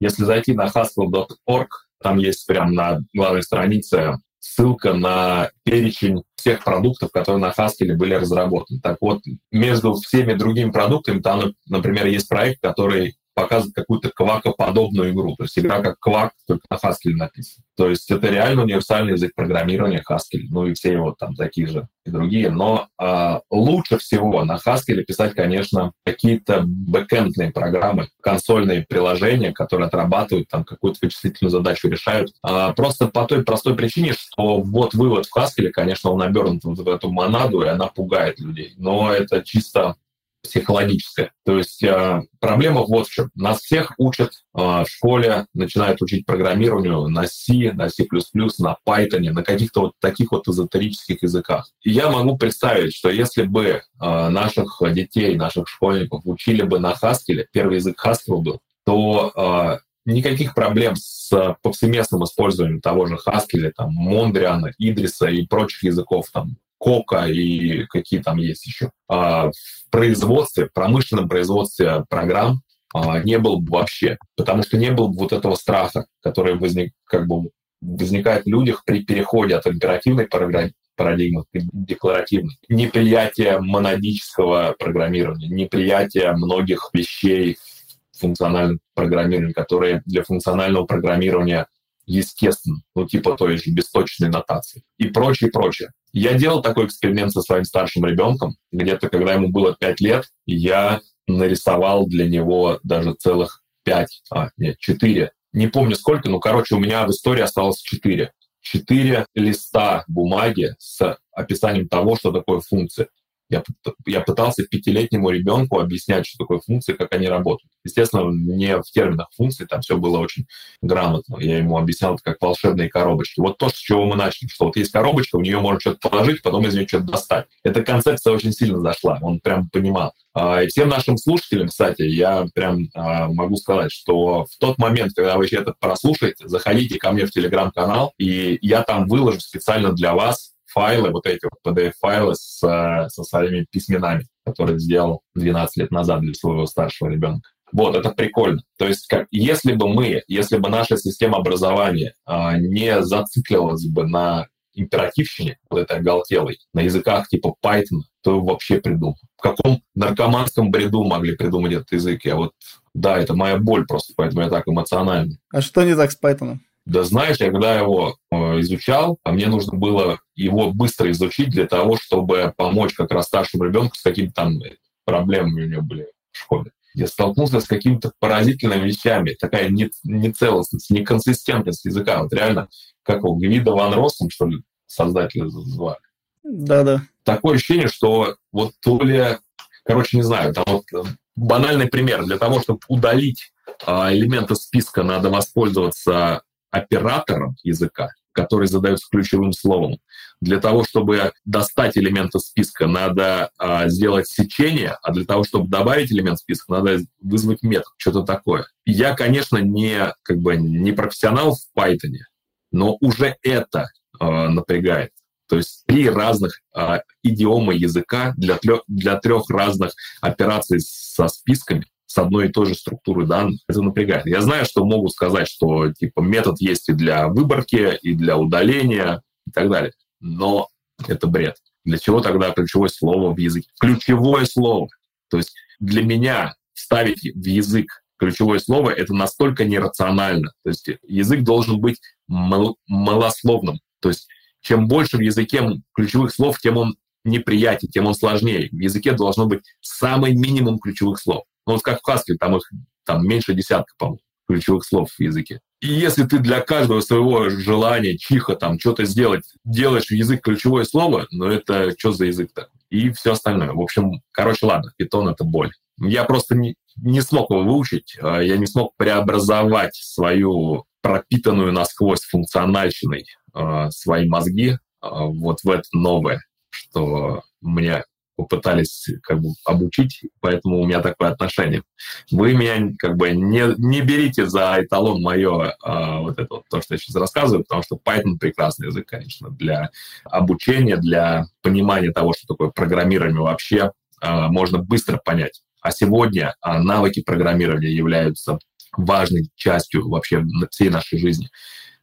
если зайти на haskell.org, там есть прям на главной странице ссылка на перечень всех продуктов, которые на Haskell были разработаны. Так вот, между всеми другими продуктами, там, например, есть проект, который показывает какую-то квакоподобную игру. То есть игра как квак, только на Haskell написано. То есть это реально универсальный язык программирования Haskell, ну и все его там такие же и другие. Но э, лучше всего на Haskell писать, конечно, какие-то бэкэндные программы, консольные приложения, которые отрабатывают там какую-то вычислительную задачу, решают. Э, просто по той простой причине, что вот вывод в Haskell, конечно, он обернут вот в эту монаду, и она пугает людей. Но это чисто психологическое. То есть э, проблема вот в чем. Нас всех учат э, в школе, начинают учить программированию на C, на C++, на Python, на каких-то вот таких вот эзотерических языках. И я могу представить, что если бы э, наших детей, наших школьников учили бы на Haskell, первый язык Haskell был, то э, никаких проблем с повсеместным использованием того же Haskell, там, Мондриана, Идриса и прочих языков там Кока и какие там есть еще. А в производстве, промышленном производстве программ а, не было бы вообще, потому что не было бы вот этого страха, который возник, как бы возникает в людях при переходе от императивной парадигмы к декларативной. Неприятие монадического программирования, неприятие многих вещей в функциональном программировании, которые для функционального программирования естественно, ну типа той же бесточной нотации и прочее, прочее. Я делал такой эксперимент со своим старшим ребенком. Где-то, когда ему было 5 лет, я нарисовал для него даже целых 5, а, нет, 4. Не помню сколько, но, короче, у меня в истории осталось 4. 4 листа бумаги с описанием того, что такое функция. Я, я пытался пятилетнему ребенку объяснять, что такое функции, как они работают. Естественно, не в терминах функций, там все было очень грамотно. Я ему объяснял это как волшебные коробочки. Вот то, с чего мы начали, что вот есть коробочка, у нее можно что-то положить, потом из нее что-то достать. Эта концепция очень сильно зашла, он прям понимал. А, и всем нашим слушателям, кстати, я прям а, могу сказать, что в тот момент, когда вы это прослушаете, заходите ко мне в телеграм-канал, и я там выложу специально для вас файлы, вот эти вот PDF-файлы с, со своими письменами, которые сделал 12 лет назад для своего старшего ребенка. Вот, это прикольно. То есть, как, если бы мы, если бы наша система образования а, не зацикливалась бы на императивщине, вот этой оголтелой, на языках типа Python, то вообще придумал. В каком наркоманском бреду могли придумать этот язык? Я вот, да, это моя боль просто, поэтому я так эмоциональный. А что не так с Python? Да знаешь, я когда его э, изучал, а мне нужно было его быстро изучить для того, чтобы помочь как раз старшему ребенку с какими-то там проблемами у него были в школе. Я столкнулся с какими-то поразительными вещами. Такая нецелостность, неконсистентность языка. Вот реально, как его, Гвида Ван Россом, что ли, создателя звали. Да-да. Такое ощущение, что вот то ли... Короче, не знаю, там вот э, банальный пример. Для того, чтобы удалить а, элементы списка, надо воспользоваться оператором языка, который задается ключевым словом. Для того, чтобы достать элементы списка, надо а, сделать сечение, а для того, чтобы добавить элемент списка, надо вызвать метод, что-то такое. Я, конечно, не, как бы, не профессионал в Python, но уже это а, напрягает. То есть три разных а, идиома языка для, для трех разных операций со списками с одной и той же структурой данных, это напрягает. Я знаю, что могу сказать, что типа метод есть и для выборки, и для удаления, и так далее. Но это бред. Для чего тогда ключевое слово в языке? Ключевое слово. То есть для меня ставить в язык ключевое слово — это настолько нерационально. То есть язык должен быть мал- малословным. То есть чем больше в языке ключевых слов, тем он неприятнее, тем он сложнее. В языке должно быть самый минимум ключевых слов. Ну, вот как в Haskell, там их там меньше десятка, по-моему, ключевых слов в языке. И если ты для каждого своего желания, чиха, там, что-то сделать, делаешь язык ключевое слово, ну это что за язык так? И все остальное. В общем, короче, ладно, питон — это боль. Я просто не, не смог его выучить, а я не смог преобразовать свою пропитанную насквозь функциональщиной э, свои мозги э, вот в это новое, что мне попытались как бы обучить, поэтому у меня такое отношение. Вы меня как бы не, не берите за эталон мое а, вот это вот, то, что я сейчас рассказываю, потому что Python прекрасный язык, конечно, для обучения, для понимания того, что такое программирование вообще, а, можно быстро понять. А сегодня а, навыки программирования являются важной частью вообще всей нашей жизни,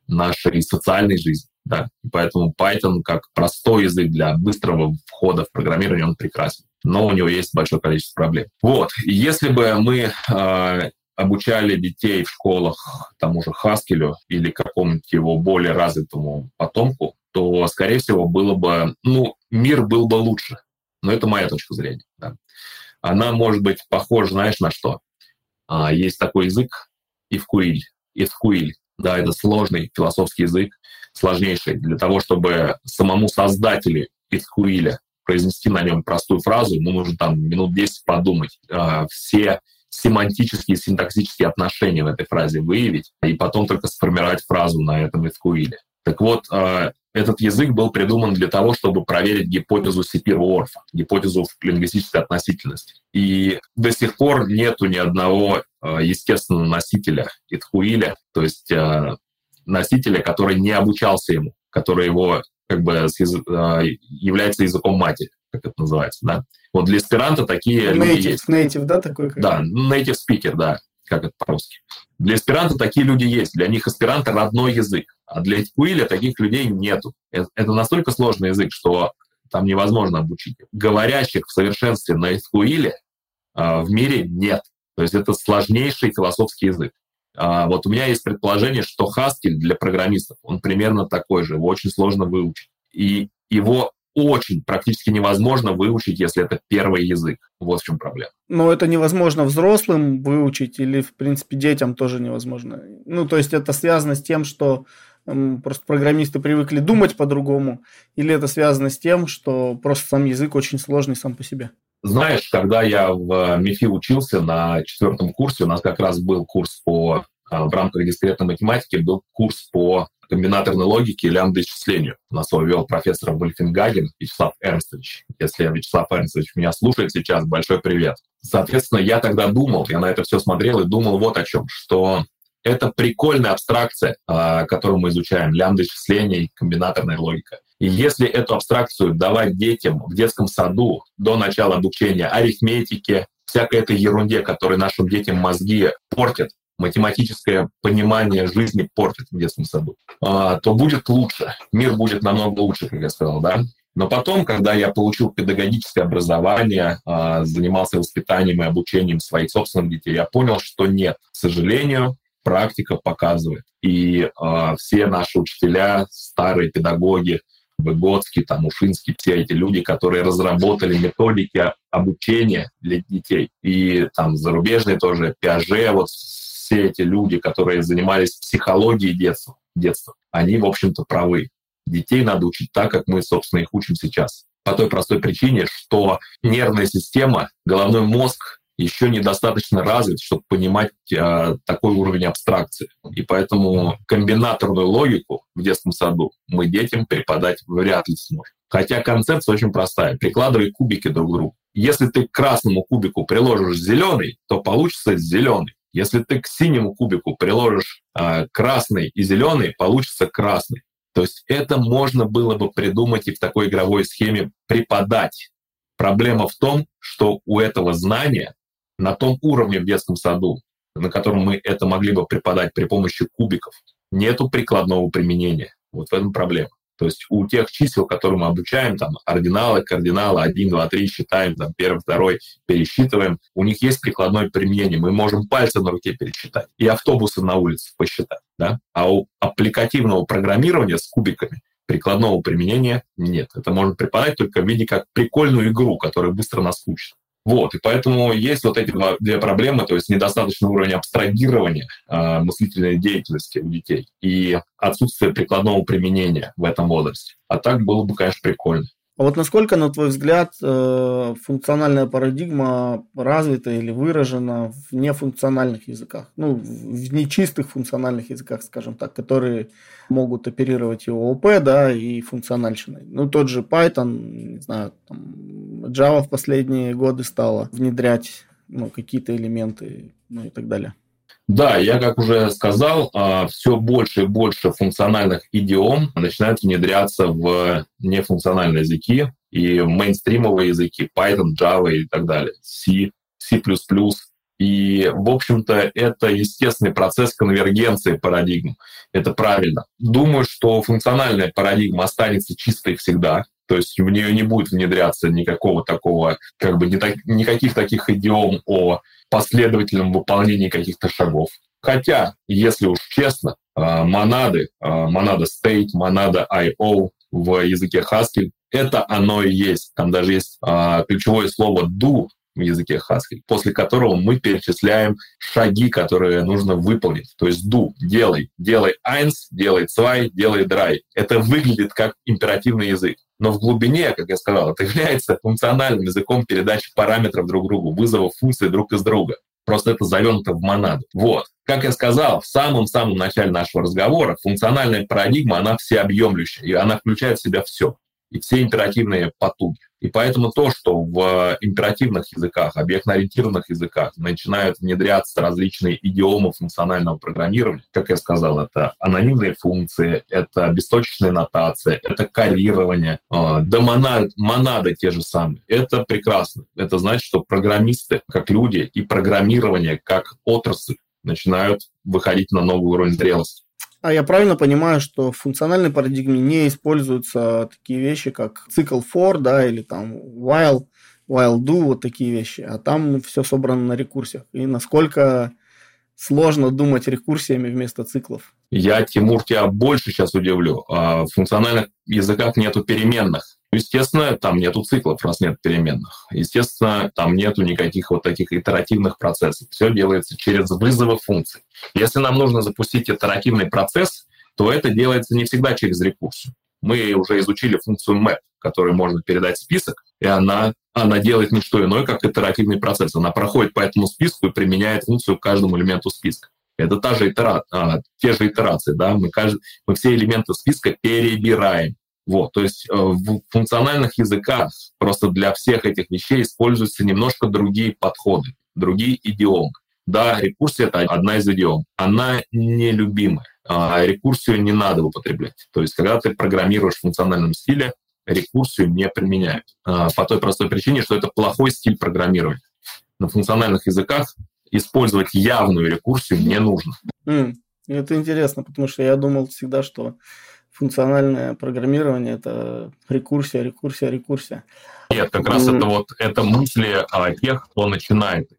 нашей социальной жизни. Да? поэтому Python как простой язык для быстрого входа в программирование, он прекрасен. Но у него есть большое количество проблем. Вот. И если бы мы э, обучали детей в школах тому же Хаскелю или какому-нибудь его более развитому потомку, то, скорее всего, было бы, ну, мир был бы лучше. Но это моя точка зрения. Да. Она может быть похожа, знаешь, на что? А, есть такой язык Ивкуиль. Ивкуиль. Да, это сложный философский язык, сложнейший. Для того, чтобы самому создателю Итхуиля произнести на нем простую фразу, ему нужно там минут 10 подумать. Э, все семантические, синтаксические отношения в этой фразе выявить, и потом только сформировать фразу на этом Итхуиле. Так вот, э, этот язык был придуман для того, чтобы проверить гипотезу Сипир-Уорфа, гипотезу лингвистической относительности. И до сих пор нету ни одного э, естественного носителя Итхуиля, то есть э, носителя, который не обучался ему, который его как бы а, является языком матери, как это называется, да. Вот для эсперанто такие native, люди есть. Native, да, такой? Как... Да, native speaker, да, как это по-русски. Для эсперанто такие люди есть. Для них эсперанто родной язык. А для Эскуиля таких людей нету. Это, это настолько сложный язык, что там невозможно обучить. Говорящих в совершенстве на Эскуиле э, в мире нет. То есть это сложнейший философский язык. А, вот у меня есть предположение, что Haskell для программистов, он примерно такой же, его очень сложно выучить. И его очень практически невозможно выучить, если это первый язык. Вот в чем проблема. Но это невозможно взрослым выучить или, в принципе, детям тоже невозможно. Ну, то есть это связано с тем, что просто программисты привыкли думать по-другому, или это связано с тем, что просто сам язык очень сложный сам по себе? Знаешь, когда я в МИФИ учился на четвертом курсе, у нас как раз был курс по в рамках дискретной математики был курс по комбинаторной логике и лямбда-исчислению. Нас его вел профессор Вольфенгаген Вячеслав Эрнстович. Если Вячеслав Эрнстович меня слушает сейчас, большой привет. Соответственно, я тогда думал, я на это все смотрел и думал вот о чем, что это прикольная абстракция, а, которую мы изучаем, лямбда-исчисление и комбинаторная логика. И если эту абстракцию давать детям в детском саду до начала обучения арифметики, всякой этой ерунде, которая нашим детям мозги портит, математическое понимание жизни портит в детском саду, а, то будет лучше. Мир будет намного лучше, как я сказал, да. Но потом, когда я получил педагогическое образование, а, занимался воспитанием и обучением своих собственных детей, я понял, что нет, к сожалению, практика показывает. И э, все наши учителя, старые педагоги, Выгодский, там, Ушинский, все эти люди, которые разработали методики обучения для детей. И там зарубежные тоже, Пиаже, вот все эти люди, которые занимались психологией детства, детства они, в общем-то, правы. Детей надо учить так, как мы, собственно, их учим сейчас. По той простой причине, что нервная система, головной мозг еще недостаточно развит, чтобы понимать э, такой уровень абстракции. И поэтому комбинаторную логику в детском саду мы детям преподать вряд ли сможем. Хотя концепция очень простая. Прикладывай кубики друг к другу. Если ты к красному кубику приложишь зеленый, то получится зеленый. Если ты к синему кубику приложишь э, красный и зеленый, получится красный. То есть это можно было бы придумать и в такой игровой схеме преподать. Проблема в том, что у этого знания на том уровне в детском саду, на котором мы это могли бы преподать при помощи кубиков, нету прикладного применения. Вот в этом проблема. То есть у тех чисел, которые мы обучаем, там, ординалы, кардиналы, 1, 2, 3 считаем, там, первый, второй пересчитываем, у них есть прикладное применение. Мы можем пальцы на руке пересчитать и автобусы на улице посчитать. Да? А у аппликативного программирования с кубиками прикладного применения нет. Это можно преподать только в виде как прикольную игру, которая быстро наскучит. Вот, и поэтому есть вот эти два, две проблемы, то есть недостаточный уровень абстрагирования э, мыслительной деятельности у детей и отсутствие прикладного применения в этом возрасте. А так было бы, конечно, прикольно. А вот насколько, на твой взгляд, э, функциональная парадигма развита или выражена в нефункциональных языках? Ну, в нечистых функциональных языках, скажем так, которые могут оперировать и ООП, да, и функциональщиной. Ну, тот же Python, не знаю, там, Java в последние годы стала внедрять ну, какие-то элементы, ну и так далее. Да, я, как уже сказал, а, все больше и больше функциональных идиом начинают внедряться в нефункциональные языки и мейнстримовые языки, Python, Java и так далее, C, C++. И, в общем-то, это естественный процесс конвергенции парадигм. Это правильно. Думаю, что функциональная парадигма останется чистой всегда, то есть в нее не будет внедряться никакого такого, как бы не так, никаких таких идиом о последовательном выполнении каких-то шагов. Хотя, если уж честно, а, монады, а, монада state, монада IO в языке Haskell, это оно и есть. Там даже есть а, ключевое слово do в языке Haskell, после которого мы перечисляем шаги, которые нужно выполнить. То есть do, делай, делай eins, делай zwei, делай drei. Это выглядит как императивный язык. Но в глубине, как я сказал, это является функциональным языком передачи параметров друг другу, вызова функций друг из друга. Просто это завернуто в монаду. Вот. Как я сказал, в самом-самом начале нашего разговора функциональная парадигма, она всеобъемлющая, и она включает в себя все и все императивные потуги. И поэтому то, что в императивных языках, объектно-ориентированных языках начинают внедряться различные идиомы функционального программирования, как я сказал, это анонимные функции, это бесточечная нотация, это коррирование, э, да монад, монады те же самые. Это прекрасно. Это значит, что программисты как люди и программирование как отрасль начинают выходить на новый уровень зрелости. А я правильно понимаю, что в функциональной парадигме не используются такие вещи, как цикл for, да, или там while, while do, вот такие вещи, а там все собрано на рекурсиях. И насколько сложно думать рекурсиями вместо циклов. Я, Тимур, тебя больше сейчас удивлю. А в функциональных языках нету переменных. Естественно, там нету циклов, раз нет переменных. Естественно, там нету никаких вот таких итеративных процессов. Все делается через вызовы функций. Если нам нужно запустить итеративный процесс, то это делается не всегда через рекурсию. Мы уже изучили функцию map, которой можно передать список, и она, она делает не что иное, как итеративный процесс. Она проходит по этому списку и применяет функцию к каждому элементу списка. Это та же itera, а, те же итерации, да, мы, кажд... мы все элементы списка перебираем. Вот, то есть э, в функциональных языках просто для всех этих вещей используются немножко другие подходы, другие идиомы. Да, рекурсия — это одна из идиом. Она нелюбимая. А рекурсию не надо употреблять. То есть когда ты программируешь в функциональном стиле, рекурсию не применяют. А, по той простой причине, что это плохой стиль программирования. На функциональных языках использовать явную рекурсию не нужно. Mm. Это интересно, потому что я думал всегда, что функциональное программирование – это рекурсия, рекурсия, рекурсия. Нет, как раз это вот это мысли а, тех, кто начинает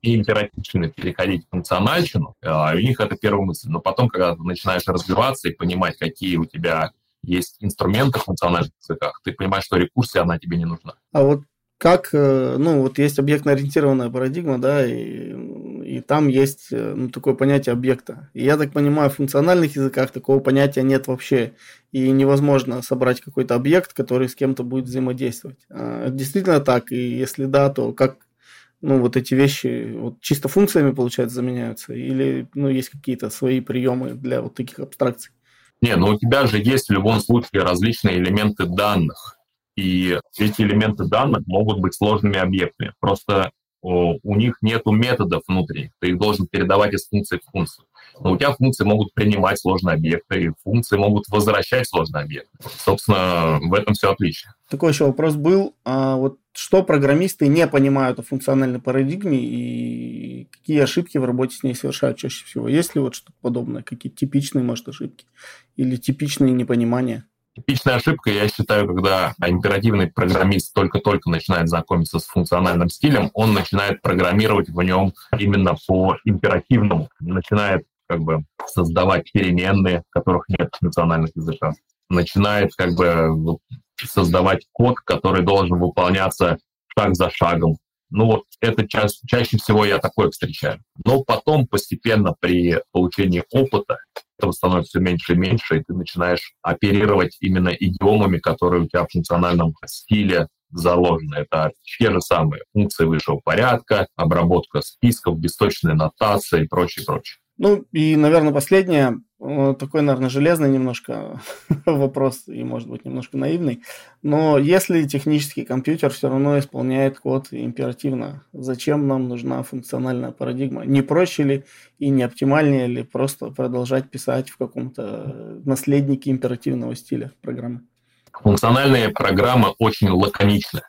императивно переходить в функциональщину, а, у них это первая мысль. Но потом, когда ты начинаешь развиваться и понимать, какие у тебя есть инструменты в функциональных языках, ты понимаешь, что рекурсия, она тебе не нужна. А вот как, э, ну, вот есть объектно-ориентированная парадигма, да, и, и там есть э, ну, такое понятие объекта. И я так понимаю, в функциональных языках такого понятия нет вообще, и невозможно собрать какой-то объект, который с кем-то будет взаимодействовать. А, это действительно так, и если да, то как ну, вот эти вещи вот чисто функциями, получается, заменяются, или ну, есть какие-то свои приемы для вот таких абстракций? Не, ну у тебя же есть в любом случае различные элементы данных, и эти элементы данных могут быть сложными объектами. Просто у них нет методов внутренних. Ты их должен передавать из функции в функцию. Но у тебя функции могут принимать сложные объекты, и функции могут возвращать сложные объекты. Собственно, в этом все отличие. Такой еще вопрос был. А вот что программисты не понимают о функциональной парадигме и какие ошибки в работе с ней совершают чаще всего? Есть ли вот что-то подобное? Какие типичные, может, ошибки? Или типичные непонимания? Типичная ошибка, я считаю, когда императивный программист только-только начинает знакомиться с функциональным стилем, он начинает программировать в нем именно по императивному, начинает как бы создавать переменные, которых нет в функциональных языках, начинает как бы создавать код, который должен выполняться шаг за шагом. Ну вот это ча- чаще всего я такое встречаю. Но потом постепенно при получении опыта этого становится все меньше и меньше, и ты начинаешь оперировать именно идиомами, которые у тебя в функциональном стиле заложены. Это те же самые функции высшего порядка, обработка списков, бесточная нотация и прочее, прочее. Ну и, наверное, последнее, такой, наверное, железный немножко вопрос и, может быть, немножко наивный. Но если технический компьютер все равно исполняет код императивно, зачем нам нужна функциональная парадигма? Не проще ли и не оптимальнее ли просто продолжать писать в каком-то наследнике императивного стиля программы? Функциональные программы очень лаконичны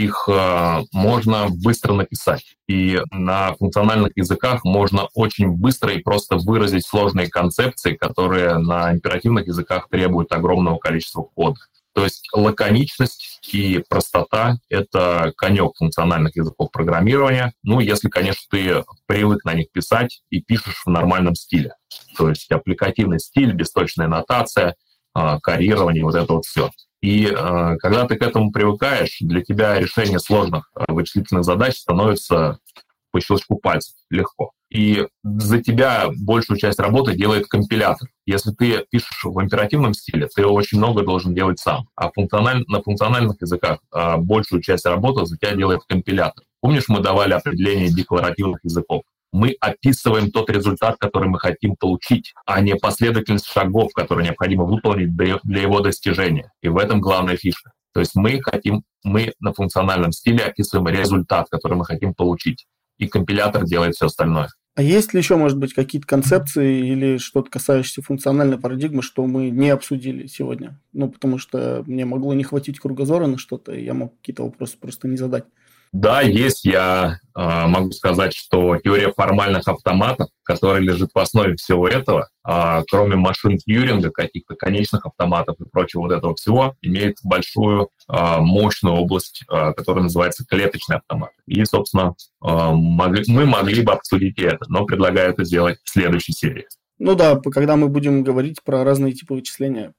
их э, можно быстро написать. И на функциональных языках можно очень быстро и просто выразить сложные концепции, которые на императивных языках требуют огромного количества кода. То есть лаконичность и простота — это конек функциональных языков программирования. Ну, если, конечно, ты привык на них писать и пишешь в нормальном стиле. То есть аппликативный стиль, бесточная нотация, э, карирование, вот это вот все. И э, когда ты к этому привыкаешь, для тебя решение сложных э, вычислительных задач становится по щелчку пальцев легко. И за тебя большую часть работы делает компилятор. Если ты пишешь в императивном стиле, ты очень много должен делать сам. А функциональ... на функциональных языках э, большую часть работы за тебя делает компилятор. Помнишь, мы давали определение декларативных языков? Мы описываем тот результат, который мы хотим получить, а не последовательность шагов, которые необходимо выполнить для его достижения. И в этом главная фишка. То есть мы хотим, мы на функциональном стиле описываем результат, который мы хотим получить, и компилятор делает все остальное. А есть ли еще, может быть, какие-то концепции или что-то касающееся функциональной парадигмы, что мы не обсудили сегодня? Ну, потому что мне могло не хватить кругозора на что-то, и я мог какие-то вопросы просто не задать. Да, есть. Я э, могу сказать, что теория формальных автоматов, которая лежит в основе всего этого, э, кроме машин Тьюринга, каких-то конечных автоматов и прочего вот этого всего, имеет большую э, мощную область, э, которая называется клеточный автомат. И, собственно, э, мог, мы могли бы обсудить и это, но предлагаю это сделать в следующей серии. Ну да, когда мы будем говорить про разные типы вычисления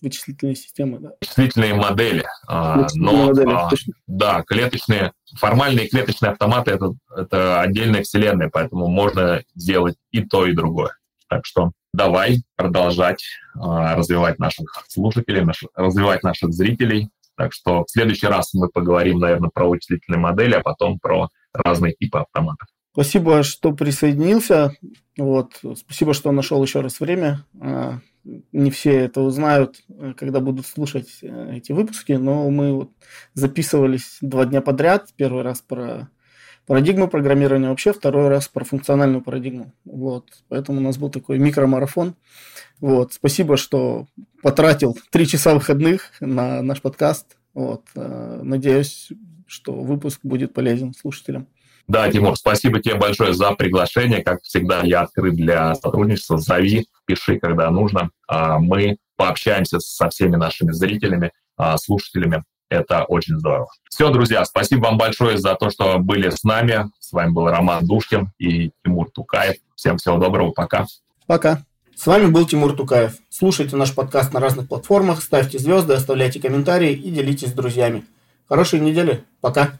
вычислительные системы, да. Вычислительные модели. А, вычислительные но, модели, а, точно. Да, клеточные, формальные клеточные автоматы это, это отдельная вселенная, поэтому можно сделать и то, и другое. Так что давай продолжать а, развивать наших слушателей, наш, развивать наших зрителей. Так что в следующий раз мы поговорим, наверное, про вычислительные модели, а потом про разные типы автоматов. Спасибо, что присоединился. Вот. Спасибо, что нашел еще раз время. Не все это узнают, э, когда будут слушать э, эти выпуски, но мы вот записывались два дня подряд. Первый раз про парадигму программирования вообще, второй раз про функциональную парадигму. Вот. Поэтому у нас был такой микромарафон. Вот. Спасибо, что потратил три часа выходных на наш подкаст. Вот. Э, надеюсь, что выпуск будет полезен слушателям. Да, Тимур, спасибо тебе большое за приглашение. Как всегда, я открыт для сотрудничества. Зови, пиши, когда нужно. А, мы пообщаемся со всеми нашими зрителями, а, слушателями. Это очень здорово. Все, друзья, спасибо вам большое за то, что были с нами. С вами был Роман Душкин и Тимур Тукаев. Всем всего доброго, пока. Пока. С вами был Тимур Тукаев. Слушайте наш подкаст на разных платформах, ставьте звезды, оставляйте комментарии и делитесь с друзьями. Хорошей недели. Пока.